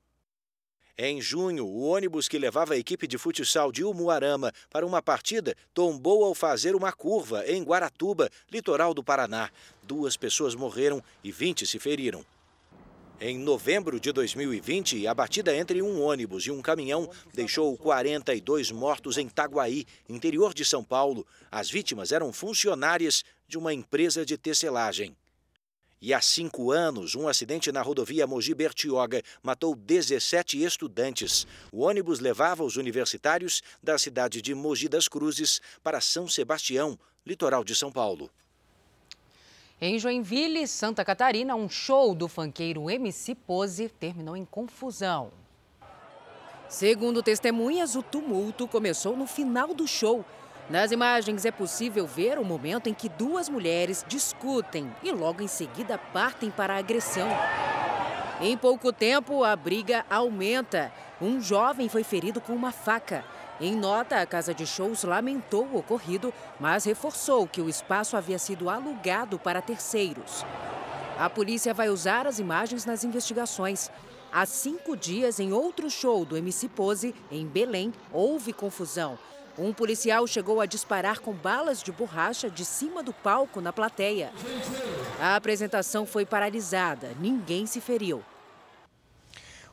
Em junho, o ônibus que levava a equipe de futsal de Umuarama para uma partida tombou ao fazer uma curva em Guaratuba, litoral do Paraná. Duas pessoas morreram e 20 se feriram. Em novembro de 2020, a batida entre um ônibus e um caminhão deixou 42 mortos em Taguaí, interior de São Paulo. As vítimas eram funcionárias de uma empresa de tecelagem. E há cinco anos, um acidente na rodovia Mogi Bertioga matou 17 estudantes. O ônibus levava os universitários da cidade de Mogi das Cruzes para São Sebastião, litoral de São Paulo. Em Joinville, Santa Catarina, um show do fanqueiro MC Pose terminou em confusão. Segundo testemunhas, o tumulto começou no final do show. Nas imagens é possível ver o momento em que duas mulheres discutem e logo em seguida partem para a agressão. Em pouco tempo, a briga aumenta. Um jovem foi ferido com uma faca. Em nota, a casa de shows lamentou o ocorrido, mas reforçou que o espaço havia sido alugado para terceiros. A polícia vai usar as imagens nas investigações. Há cinco dias, em outro show do MC Pose, em Belém, houve confusão. Um policial chegou a disparar com balas de borracha de cima do palco na plateia. A apresentação foi paralisada, ninguém se feriu.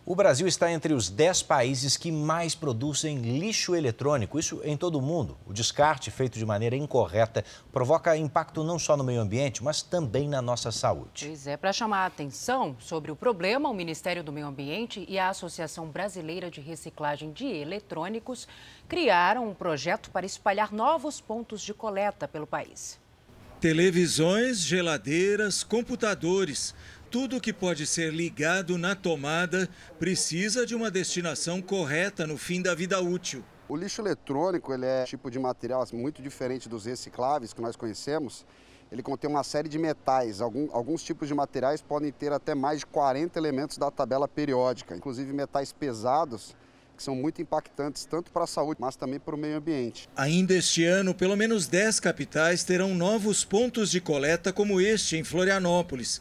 O Brasil está entre os 10 países que mais produzem lixo eletrônico, isso em todo o mundo. O descarte feito de maneira incorreta provoca impacto não só no meio ambiente, mas também na nossa saúde. Pois é, para chamar a atenção sobre o problema, o Ministério do Meio Ambiente e a Associação Brasileira de Reciclagem de Eletrônicos criaram um projeto para espalhar novos pontos de coleta pelo país. Televisões, geladeiras, computadores tudo que pode ser ligado na tomada precisa de uma destinação correta no fim da vida útil. O lixo eletrônico ele é um tipo de material muito diferente dos recicláveis que nós conhecemos. Ele contém uma série de metais. Algum, alguns tipos de materiais podem ter até mais de 40 elementos da tabela periódica, inclusive metais pesados que são muito impactantes tanto para a saúde, mas também para o meio ambiente. Ainda este ano, pelo menos 10 capitais terão novos pontos de coleta como este em Florianópolis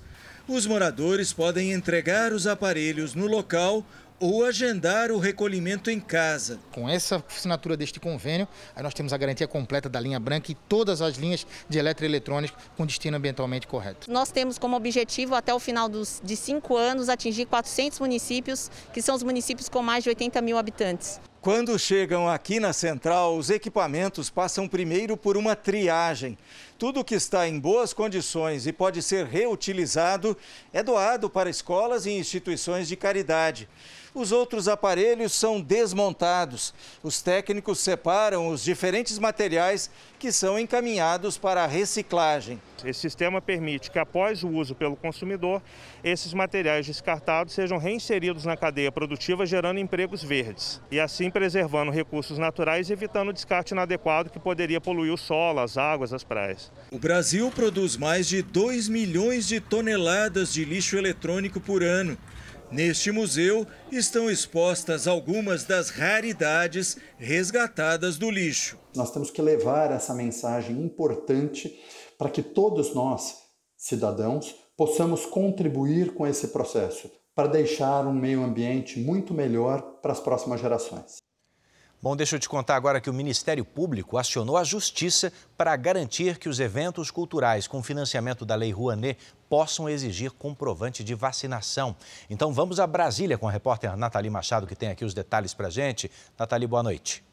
os moradores podem entregar os aparelhos no local ou agendar o recolhimento em casa. Com essa assinatura deste convênio, aí nós temos a garantia completa da linha branca e todas as linhas de eletroeletrônico com destino ambientalmente correto. Nós temos como objetivo, até o final dos, de cinco anos, atingir 400 municípios, que são os municípios com mais de 80 mil habitantes. Quando chegam aqui na central, os equipamentos passam primeiro por uma triagem. Tudo que está em boas condições e pode ser reutilizado é doado para escolas e instituições de caridade. Os outros aparelhos são desmontados. Os técnicos separam os diferentes materiais que são encaminhados para a reciclagem. Esse sistema permite que, após o uso pelo consumidor, esses materiais descartados sejam reinseridos na cadeia produtiva, gerando empregos verdes e assim preservando recursos naturais e evitando o descarte inadequado que poderia poluir o solo, as águas, as praias. O Brasil produz mais de 2 milhões de toneladas de lixo eletrônico por ano. Neste museu estão expostas algumas das raridades resgatadas do lixo. Nós temos que levar essa mensagem importante para que todos nós, cidadãos, possamos contribuir com esse processo para deixar um meio ambiente muito melhor para as próximas gerações. Bom, deixa eu te contar agora que o Ministério Público acionou a Justiça para garantir que os eventos culturais com financiamento da Lei Rouanet possam exigir comprovante de vacinação. Então vamos a Brasília com a repórter Nathalie Machado, que tem aqui os detalhes para gente. Nathalie, boa noite.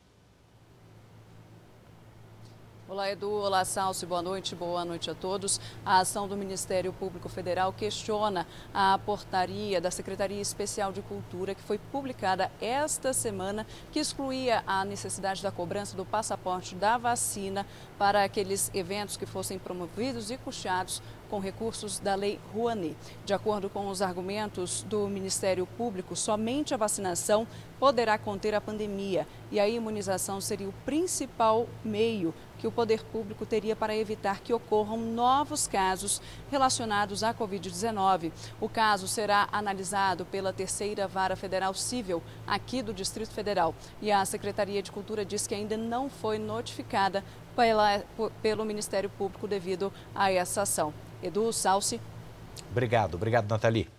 Olá, Edu. Olá, Salsi. Boa noite. Boa noite a todos. A ação do Ministério Público Federal questiona a portaria da Secretaria Especial de Cultura que foi publicada esta semana, que excluía a necessidade da cobrança do passaporte da vacina para aqueles eventos que fossem promovidos e custeados com recursos da Lei Rouanet. De acordo com os argumentos do Ministério Público, somente a vacinação poderá conter a pandemia e a imunização seria o principal meio que o poder público teria para evitar que ocorram novos casos relacionados à Covid-19. O caso será analisado pela terceira vara federal civil aqui do Distrito Federal e a Secretaria de Cultura diz que ainda não foi notificada pela, pelo Ministério Público devido a essa ação. Edu, Salsi. Obrigado, obrigado, Nathalie.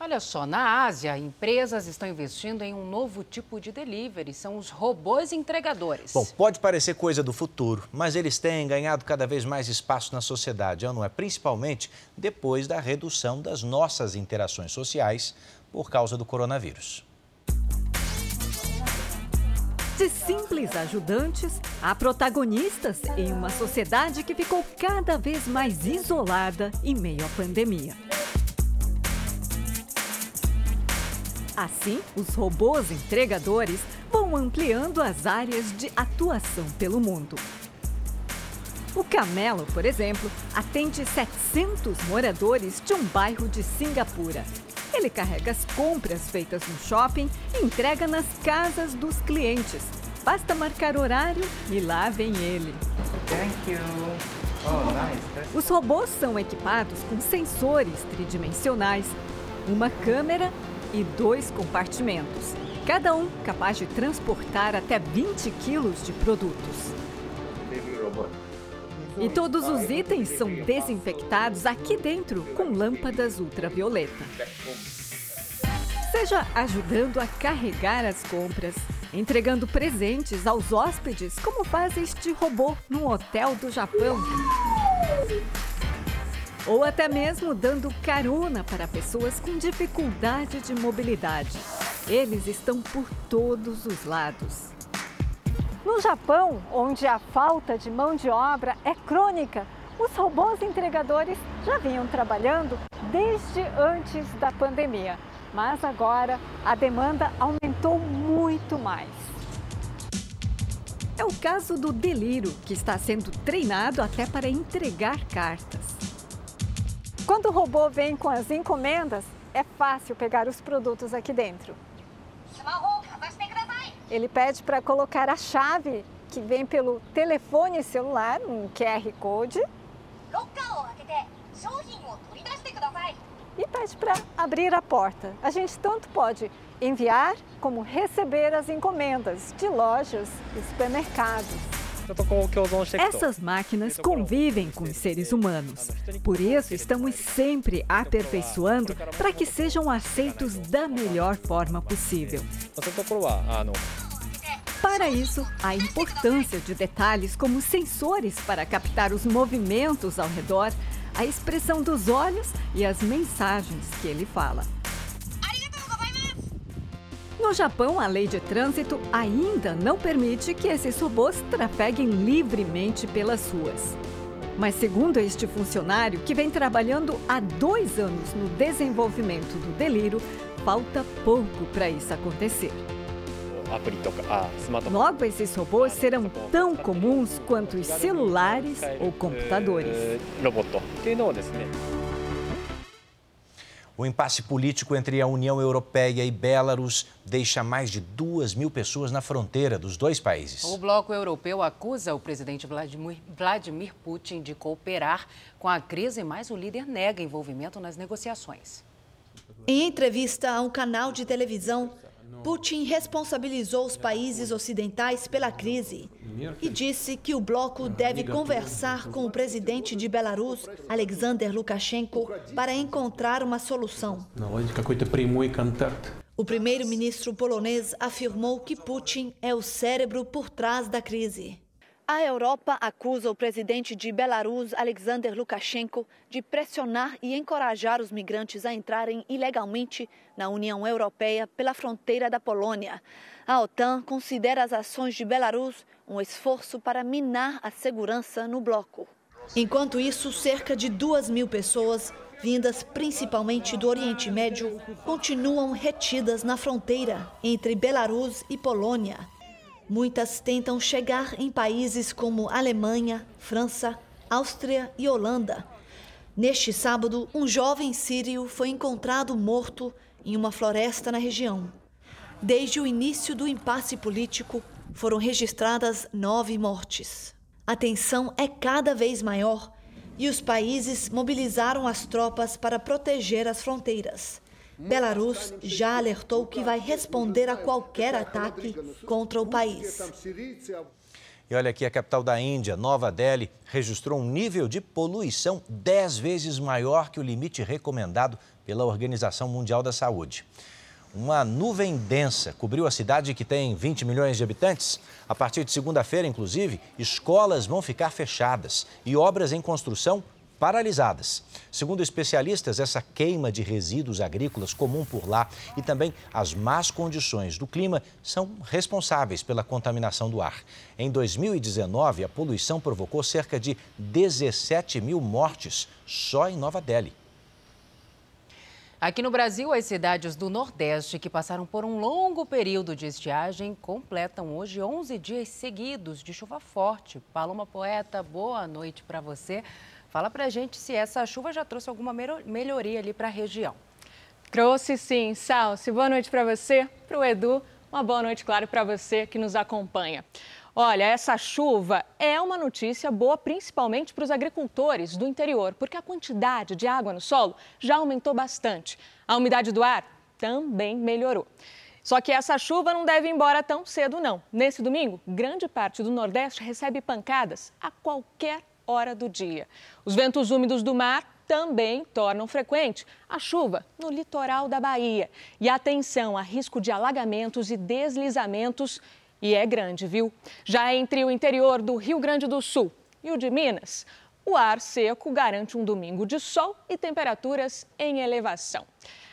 Olha só, na Ásia, empresas estão investindo em um novo tipo de delivery, são os robôs entregadores. Bom, pode parecer coisa do futuro, mas eles têm ganhado cada vez mais espaço na sociedade, não é? Principalmente depois da redução das nossas interações sociais por causa do coronavírus. De simples ajudantes a protagonistas em uma sociedade que ficou cada vez mais isolada em meio à pandemia. Assim, os robôs entregadores vão ampliando as áreas de atuação pelo mundo. O Camelo, por exemplo, atende 700 moradores de um bairro de Singapura. Ele carrega as compras feitas no shopping e entrega nas casas dos clientes. Basta marcar horário e lá vem ele. Thank you. Oh, nice. Os robôs são equipados com sensores tridimensionais, uma câmera e dois compartimentos, cada um capaz de transportar até 20 quilos de produtos. E todos os itens são desinfectados aqui dentro com lâmpadas ultravioleta. Seja ajudando a carregar as compras, entregando presentes aos hóspedes, como faz este robô num hotel do Japão. Ou até mesmo dando carona para pessoas com dificuldade de mobilidade. Eles estão por todos os lados. No Japão, onde a falta de mão de obra é crônica, os robôs entregadores já vinham trabalhando desde antes da pandemia. Mas agora a demanda aumentou muito mais. É o caso do Deliro, que está sendo treinado até para entregar cartas. Quando o robô vem com as encomendas, é fácil pegar os produtos aqui dentro. Ele pede para colocar a chave que vem pelo telefone celular, um QR Code. E pede para abrir a porta. A gente tanto pode enviar como receber as encomendas de lojas e supermercados. Essas máquinas convivem com os seres humanos. Por isso, estamos sempre aperfeiçoando para que sejam aceitos da melhor forma possível. Para isso, a importância de detalhes como sensores para captar os movimentos ao redor, a expressão dos olhos e as mensagens que ele fala. No Japão, a lei de trânsito ainda não permite que esses robôs trafeguem livremente pelas ruas. Mas, segundo este funcionário, que vem trabalhando há dois anos no desenvolvimento do delírio, falta pouco para isso acontecer. Logo, esses robôs serão tão comuns quanto os celulares ou computadores. O impasse político entre a União Europeia e Belarus deixa mais de duas mil pessoas na fronteira dos dois países. O bloco europeu acusa o presidente Vladimir Putin de cooperar com a crise, mas o líder nega envolvimento nas negociações. Em entrevista a um canal de televisão, Putin responsabilizou os países ocidentais pela crise e disse que o bloco deve conversar com o presidente de Belarus, Alexander Lukashenko, para encontrar uma solução. O primeiro-ministro polonês afirmou que Putin é o cérebro por trás da crise. A Europa acusa o presidente de Belarus, Alexander Lukashenko, de pressionar e encorajar os migrantes a entrarem ilegalmente na União Europeia pela fronteira da Polônia. A OTAN considera as ações de Belarus um esforço para minar a segurança no bloco. Enquanto isso, cerca de duas mil pessoas, vindas principalmente do Oriente Médio, continuam retidas na fronteira entre Belarus e Polônia. Muitas tentam chegar em países como Alemanha, França, Áustria e Holanda. Neste sábado, um jovem sírio foi encontrado morto em uma floresta na região. Desde o início do impasse político, foram registradas nove mortes. A tensão é cada vez maior e os países mobilizaram as tropas para proteger as fronteiras. Belarus já alertou que vai responder a qualquer ataque contra o país. E olha aqui, a capital da Índia, Nova Delhi, registrou um nível de poluição 10 vezes maior que o limite recomendado pela Organização Mundial da Saúde. Uma nuvem densa cobriu a cidade que tem 20 milhões de habitantes. A partir de segunda-feira, inclusive, escolas vão ficar fechadas e obras em construção paralisadas. Segundo especialistas, essa queima de resíduos agrícolas comum por lá e também as más condições do clima são responsáveis pela contaminação do ar. Em 2019, a poluição provocou cerca de 17 mil mortes só em Nova Delhi. Aqui no Brasil, as cidades do Nordeste que passaram por um longo período de estiagem completam hoje 11 dias seguidos de chuva forte. Paloma Poeta, boa noite para você. Fala para a gente se essa chuva já trouxe alguma melhoria ali para a região. Trouxe sim, Salsi. Boa noite para você, para o Edu. Uma boa noite, claro, para você que nos acompanha. Olha, essa chuva é uma notícia boa principalmente para os agricultores do interior, porque a quantidade de água no solo já aumentou bastante. A umidade do ar também melhorou. Só que essa chuva não deve ir embora tão cedo, não. Nesse domingo, grande parte do Nordeste recebe pancadas a qualquer hora do dia. Os ventos úmidos do mar também tornam frequente a chuva no litoral da Bahia. E atenção a risco de alagamentos e deslizamentos, e é grande, viu? Já entre o interior do Rio Grande do Sul e o de Minas, o ar seco garante um domingo de sol e temperaturas em elevação.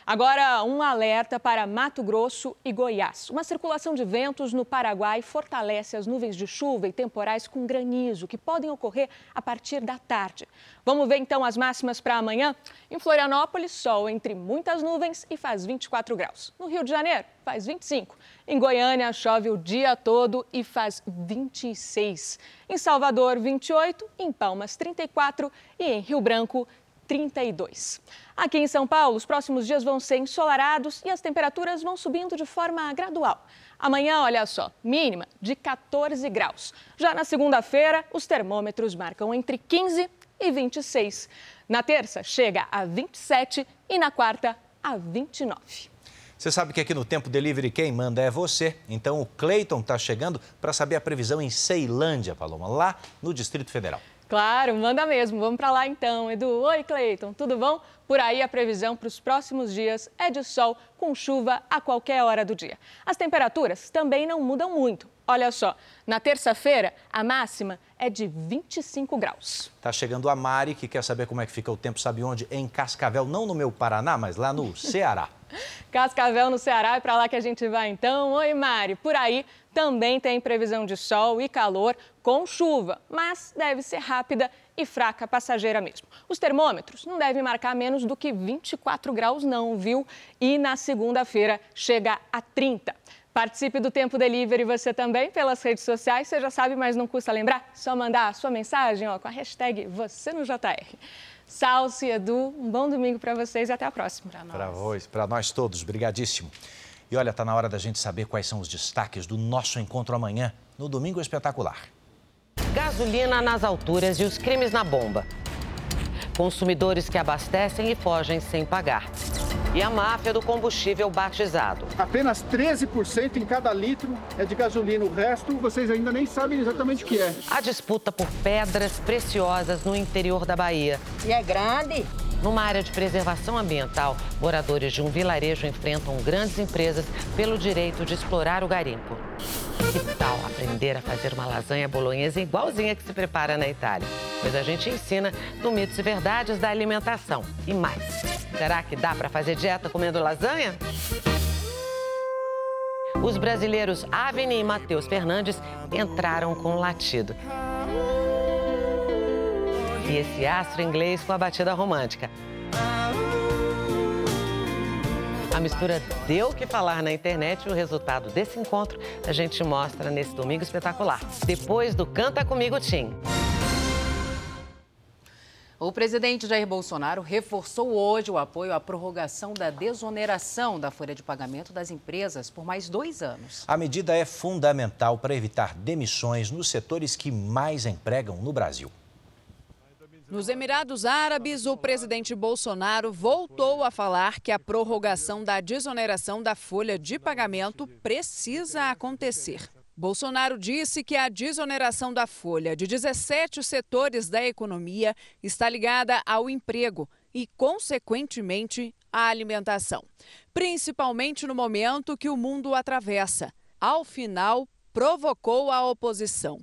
Agora, um alerta para Mato Grosso e Goiás. Uma circulação de ventos no Paraguai fortalece as nuvens de chuva e temporais com granizo, que podem ocorrer a partir da tarde. Vamos ver então as máximas para amanhã? Em Florianópolis, sol entre muitas nuvens e faz 24 graus. No Rio de Janeiro, faz 25. Em Goiânia, chove o dia todo e faz 26. Em Salvador, 28. Em Palmas, 34. E em Rio Branco, 32. Aqui em São Paulo, os próximos dias vão ser ensolarados e as temperaturas vão subindo de forma gradual. Amanhã, olha só, mínima de 14 graus. Já na segunda-feira, os termômetros marcam entre 15 e 26. Na terça, chega a 27 e na quarta, a 29. Você sabe que aqui no Tempo Delivery quem manda é você. Então o Cleiton está chegando para saber a previsão em Ceilândia, Paloma, lá no Distrito Federal. Claro, manda mesmo. Vamos para lá então, Edu. Oi, Cleiton, tudo bom? Por aí a previsão para os próximos dias é de sol com chuva a qualquer hora do dia. As temperaturas também não mudam muito. Olha só, na terça-feira a máxima é de 25 graus. Tá chegando a Mari, que quer saber como é que fica o tempo, sabe onde? Em Cascavel, não no meu Paraná, mas lá no Ceará. Cascavel, no Ceará, é para lá que a gente vai então. Oi, Mari. Por aí também tem previsão de sol e calor com chuva, mas deve ser rápida e fraca passageira mesmo. Os termômetros não devem marcar menos do que 24 graus, não, viu? E na segunda-feira chega a 30. Participe do Tempo Delivery você também pelas redes sociais. Você já sabe, mas não custa lembrar? Só mandar a sua mensagem ó, com a hashtag você no JR. Salso e Edu, um bom domingo para vocês e até a próxima. Para nós. Para nós todos, brigadíssimo. E olha, está na hora da gente saber quais são os destaques do nosso encontro amanhã, no Domingo Espetacular. Gasolina nas alturas e os crimes na bomba. Consumidores que abastecem e fogem sem pagar e a máfia do combustível batizado. Apenas 13% em cada litro é de gasolina, o resto vocês ainda nem sabem exatamente o que é. A disputa por pedras preciosas no interior da Bahia. E é grande? Numa área de preservação ambiental, moradores de um vilarejo enfrentam grandes empresas pelo direito de explorar o garimpo. Que tal aprender a fazer uma lasanha bolonhesa igualzinha que se prepara na Itália? Pois a gente ensina no Mitos e Verdades da Alimentação. E mais, será que dá para fazer dieta comendo lasanha? Os brasileiros Avni e Matheus Fernandes entraram com latido. E esse astro inglês com a batida romântica. A mistura deu o que falar na internet e o resultado desse encontro a gente mostra nesse domingo espetacular. Depois do Canta Comigo Tim. O presidente Jair Bolsonaro reforçou hoje o apoio à prorrogação da desoneração da folha de pagamento das empresas por mais dois anos. A medida é fundamental para evitar demissões nos setores que mais empregam no Brasil. Nos Emirados Árabes, o presidente Bolsonaro voltou a falar que a prorrogação da desoneração da folha de pagamento precisa acontecer. Bolsonaro disse que a desoneração da folha de 17 setores da economia está ligada ao emprego e, consequentemente, à alimentação, principalmente no momento que o mundo atravessa. Ao final, provocou a oposição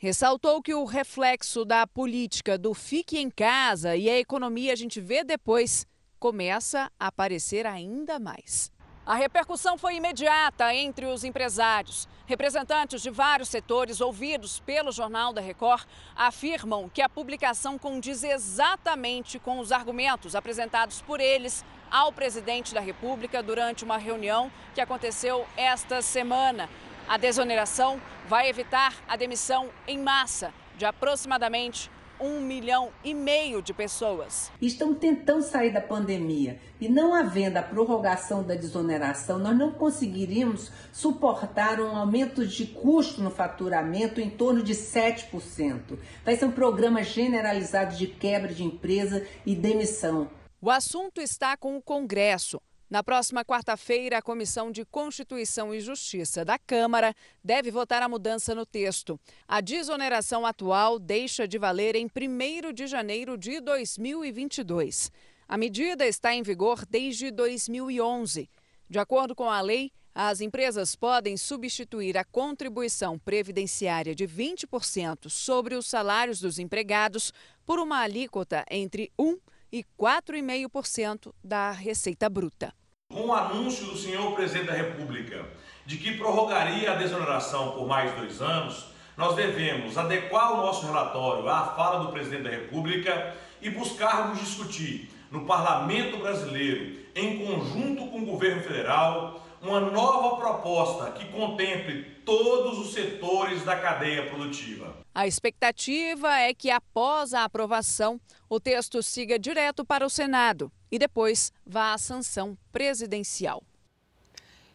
Ressaltou que o reflexo da política do fique em casa e a economia a gente vê depois começa a aparecer ainda mais. A repercussão foi imediata entre os empresários. Representantes de vários setores ouvidos pelo Jornal da Record afirmam que a publicação condiz exatamente com os argumentos apresentados por eles ao presidente da República durante uma reunião que aconteceu esta semana. A desoneração vai evitar a demissão em massa de aproximadamente um milhão e meio de pessoas. Estão tentando sair da pandemia e não havendo a prorrogação da desoneração, nós não conseguiríamos suportar um aumento de custo no faturamento em torno de 7%. Vai ser um programa generalizado de quebra de empresa e demissão. O assunto está com o Congresso. Na próxima quarta-feira, a Comissão de Constituição e Justiça da Câmara deve votar a mudança no texto. A desoneração atual deixa de valer em 1 de janeiro de 2022. A medida está em vigor desde 2011. De acordo com a lei, as empresas podem substituir a contribuição previdenciária de 20% sobre os salários dos empregados por uma alíquota entre 1% e 4,5% da receita bruta. Com o anúncio do senhor presidente da República de que prorrogaria a desoneração por mais dois anos, nós devemos adequar o nosso relatório à fala do presidente da República e buscarmos discutir no parlamento brasileiro, em conjunto com o governo federal, uma nova proposta que contemple todos os setores da cadeia produtiva. A expectativa é que, após a aprovação, o texto siga direto para o Senado e depois vá à sanção presidencial.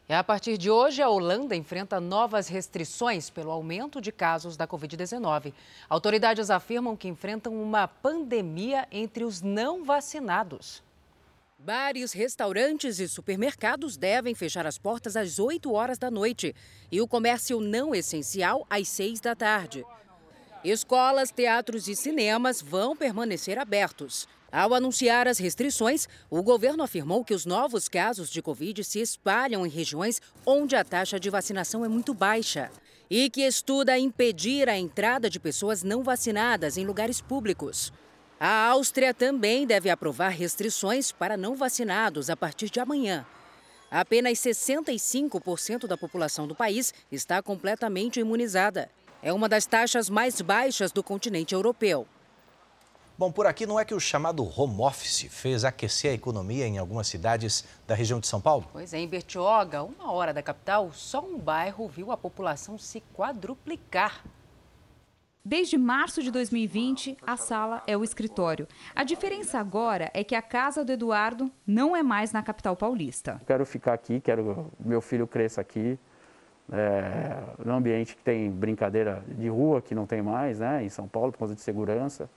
E a partir de hoje, a Holanda enfrenta novas restrições pelo aumento de casos da Covid-19. Autoridades afirmam que enfrentam uma pandemia entre os não vacinados. Bares, restaurantes e supermercados devem fechar as portas às 8 horas da noite e o comércio não essencial às 6 da tarde. Escolas, teatros e cinemas vão permanecer abertos. Ao anunciar as restrições, o governo afirmou que os novos casos de Covid se espalham em regiões onde a taxa de vacinação é muito baixa e que estuda impedir a entrada de pessoas não vacinadas em lugares públicos. A Áustria também deve aprovar restrições para não vacinados a partir de amanhã. Apenas 65% da população do país está completamente imunizada. É uma das taxas mais baixas do continente europeu. Bom, por aqui não é que o chamado home office fez aquecer a economia em algumas cidades da região de São Paulo? Pois é, em Bertioga, uma hora da capital, só um bairro viu a população se quadruplicar Desde março de 2020, a sala é o escritório. A diferença agora é que a casa do Eduardo não é mais na capital paulista. Quero ficar aqui, quero que meu filho cresça aqui, é, num ambiente que tem brincadeira de rua, que não tem mais, né, em São Paulo, por causa de segurança.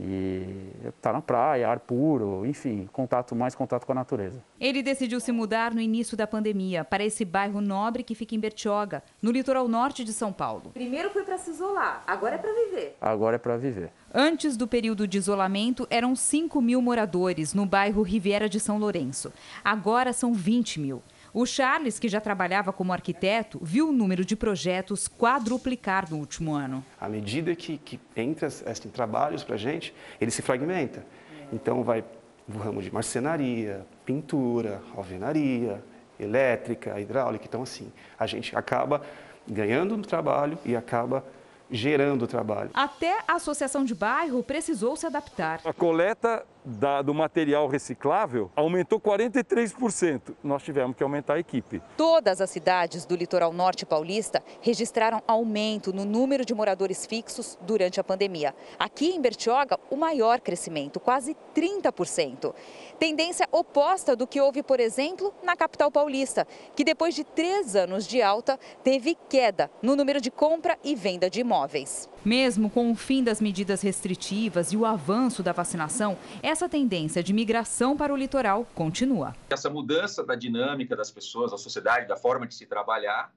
E estar tá na praia, ar puro, enfim, contato mais contato com a natureza. Ele decidiu se mudar no início da pandemia para esse bairro nobre que fica em Bertioga, no litoral norte de São Paulo. Primeiro foi para se isolar, agora é para viver. Agora é para viver. Antes do período de isolamento, eram 5 mil moradores no bairro Riviera de São Lourenço. Agora são 20 mil. O Charles, que já trabalhava como arquiteto, viu o número de projetos quadruplicar no último ano. À medida que, que entra em trabalhos para a gente, ele se fragmenta. Então, vai o ramo de marcenaria, pintura, alvenaria, elétrica, hidráulica. Então, assim, a gente acaba ganhando no trabalho e acaba gerando trabalho. Até a associação de bairro precisou se adaptar. A coleta da, do material reciclável aumentou 43%. Nós tivemos que aumentar a equipe. Todas as cidades do litoral norte paulista registraram aumento no número de moradores fixos durante a pandemia. Aqui em Bertioga, o maior crescimento, quase 30%. Tendência oposta do que houve, por exemplo, na capital paulista, que depois de três anos de alta, teve queda no número de compra e venda de imóveis. Mesmo com o fim das medidas restritivas e o avanço da vacinação, essa tendência de migração para o litoral continua. Essa mudança da dinâmica das pessoas, da sociedade, da forma de se trabalhar,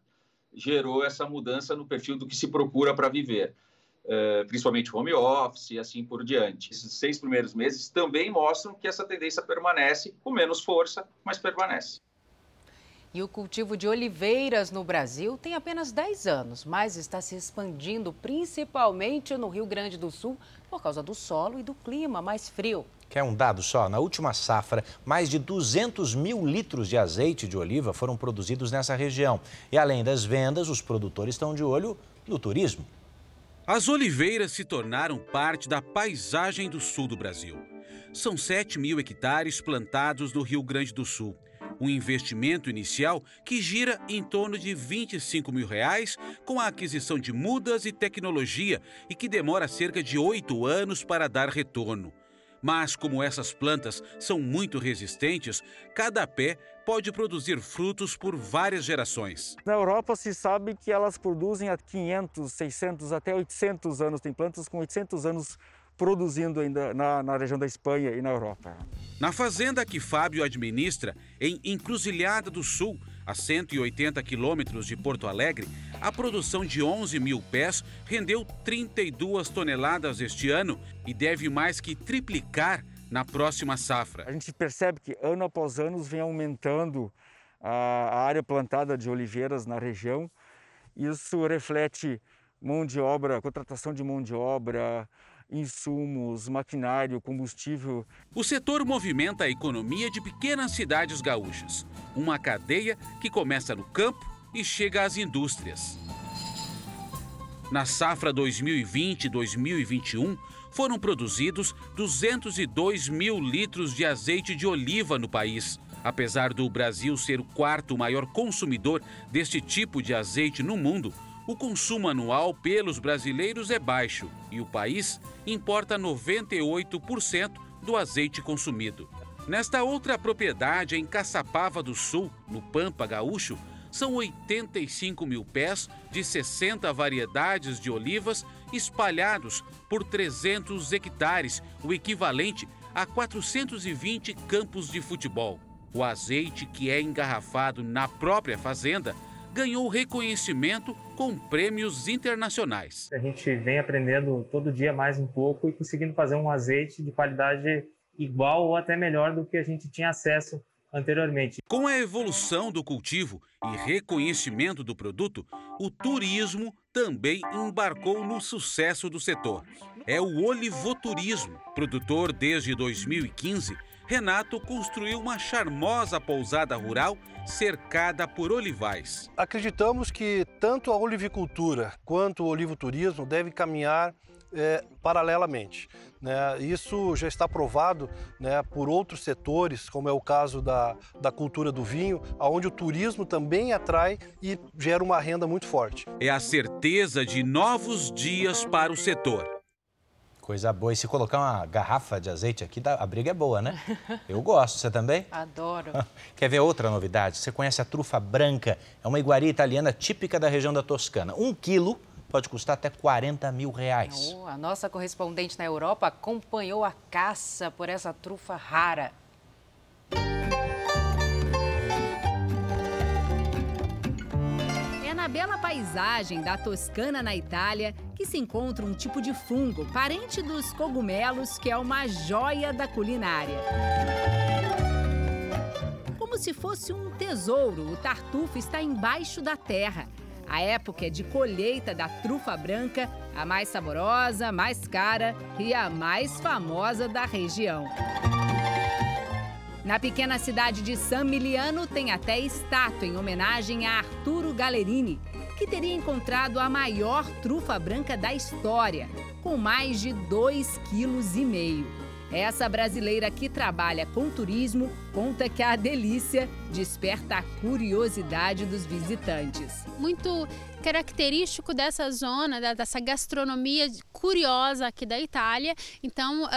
gerou essa mudança no perfil do que se procura para viver. Uh, principalmente home office e assim por diante. Esses seis primeiros meses também mostram que essa tendência permanece, com menos força, mas permanece. E o cultivo de oliveiras no Brasil tem apenas 10 anos, mas está se expandindo principalmente no Rio Grande do Sul por causa do solo e do clima mais frio. Quer um dado só? Na última safra, mais de 200 mil litros de azeite de oliva foram produzidos nessa região. E além das vendas, os produtores estão de olho no turismo. As oliveiras se tornaram parte da paisagem do sul do Brasil. São 7 mil hectares plantados no Rio Grande do Sul um investimento inicial que gira em torno de 25 mil reais com a aquisição de mudas e tecnologia e que demora cerca de oito anos para dar retorno. Mas, como essas plantas são muito resistentes, cada pé pode produzir frutos por várias gerações. Na Europa se sabe que elas produzem há 500, 600, até 800 anos. Tem plantas com 800 anos produzindo ainda na, na, região da Espanha e na Europa. Na fazenda que Fábio administra, em Encruzilhada do Sul, a 180 quilômetros de Porto Alegre, a produção de 11 mil pés rendeu 32 toneladas este ano e deve mais que triplicar na próxima safra. A gente percebe que ano após ano vem aumentando a área plantada de oliveiras na região. Isso reflete mão de obra, contratação de mão de obra, insumos, maquinário, combustível. O setor movimenta a economia de pequenas cidades gaúchas, uma cadeia que começa no campo e chega às indústrias. Na safra 2020-2021, foram produzidos 202 mil litros de azeite de oliva no país. Apesar do Brasil ser o quarto maior consumidor deste tipo de azeite no mundo, o consumo anual pelos brasileiros é baixo e o país importa 98% do azeite consumido. Nesta outra propriedade, em Caçapava do Sul, no Pampa Gaúcho, são 85 mil pés de 60 variedades de olivas espalhados por 300 hectares, o equivalente a 420 campos de futebol. O azeite que é engarrafado na própria fazenda ganhou reconhecimento com prêmios internacionais. A gente vem aprendendo todo dia mais um pouco e conseguindo fazer um azeite de qualidade igual ou até melhor do que a gente tinha acesso anteriormente. Com a evolução do cultivo e reconhecimento do produto, o turismo também embarcou no sucesso do setor. É o olivoturismo, produtor desde 2015 Renato construiu uma charmosa pousada rural cercada por olivais. Acreditamos que tanto a olivicultura quanto o olivoturismo devem caminhar é, paralelamente. Né? Isso já está provado né, por outros setores, como é o caso da, da cultura do vinho, onde o turismo também atrai e gera uma renda muito forte. É a certeza de novos dias para o setor. Coisa boa. E se colocar uma garrafa de azeite aqui, a briga é boa, né? Eu gosto. Você também? Adoro. Quer ver outra novidade? Você conhece a trufa branca? É uma iguaria italiana típica da região da Toscana. Um quilo pode custar até 40 mil reais. Oh, a nossa correspondente na Europa acompanhou a caça por essa trufa rara. Bela paisagem da Toscana, na Itália, que se encontra um tipo de fungo, parente dos cogumelos, que é uma joia da culinária. Como se fosse um tesouro, o tartufo está embaixo da terra a época é de colheita da trufa branca, a mais saborosa, mais cara e a mais famosa da região. Na pequena cidade de San Miliano tem até estátua em homenagem a Arturo Gallerini, que teria encontrado a maior trufa branca da história, com mais de 2,5 kg. Essa brasileira que trabalha com turismo conta que a delícia desperta a curiosidade dos visitantes. Muito característico dessa zona, dessa gastronomia curiosa aqui da Itália. Então,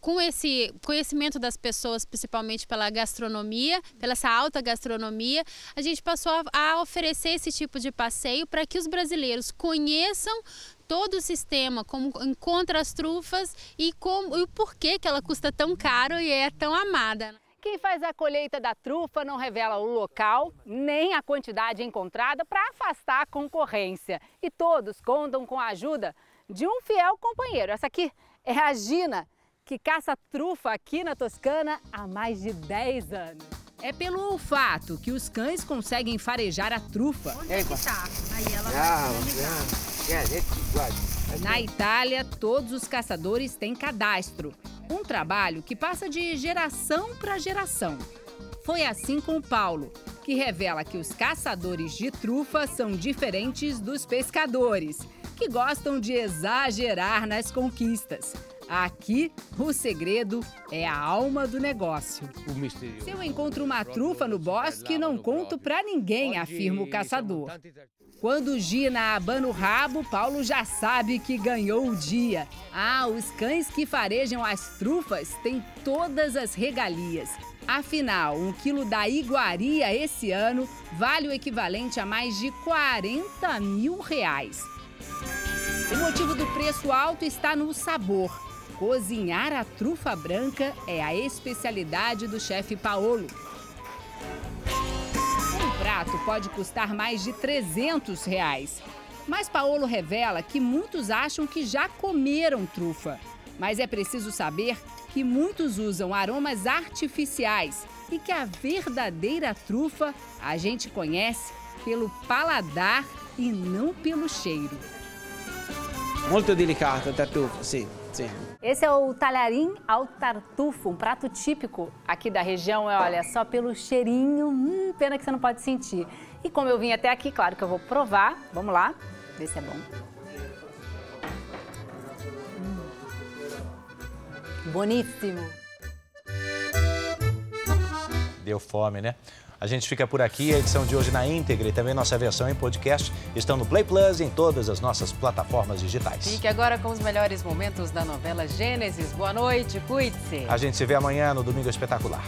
com esse conhecimento das pessoas, principalmente pela gastronomia, pela essa alta gastronomia, a gente passou a oferecer esse tipo de passeio para que os brasileiros conheçam todo o sistema, como encontra as trufas e, como, e o porquê que ela custa tão caro e é tão amada. Quem faz a colheita da trufa não revela o local nem a quantidade encontrada para afastar a concorrência. E todos contam com a ajuda de um fiel companheiro. Essa aqui é a Gina, que caça trufa aqui na Toscana há mais de 10 anos. É pelo olfato que os cães conseguem farejar a trufa. Onde é que tá? Aí ela vai na Itália, todos os caçadores têm cadastro, um trabalho que passa de geração para geração. Foi assim com o Paulo, que revela que os caçadores de trufa são diferentes dos pescadores, que gostam de exagerar nas conquistas. Aqui, o segredo é a alma do negócio. Se eu encontro uma trufa no bosque, não conto para ninguém, afirma o caçador. Quando Gina abana o rabo, Paulo já sabe que ganhou o dia. Ah, os cães que farejam as trufas têm todas as regalias. Afinal, um quilo da iguaria esse ano vale o equivalente a mais de 40 mil reais. O motivo do preço alto está no sabor. Cozinhar a trufa branca é a especialidade do chefe Paolo. Um prato pode custar mais de 300 reais. Mas Paolo revela que muitos acham que já comeram trufa. Mas é preciso saber que muitos usam aromas artificiais e que a verdadeira trufa a gente conhece pelo paladar e não pelo cheiro. Muito delicada a tartufa, sim, sim. Esse é o talharim ao tartufo, um prato típico aqui da região. É, olha, só pelo cheirinho, hum, pena que você não pode sentir. E como eu vim até aqui, claro que eu vou provar. Vamos lá, ver se é bom. Hum. Boníssimo. Deu fome, né? A gente fica por aqui. A edição de hoje na íntegra e também nossa versão em podcast estão no Play Plus e em todas as nossas plataformas digitais. Fique agora com os melhores momentos da novela Gênesis. Boa noite, cuide-se. A gente se vê amanhã no Domingo Espetacular.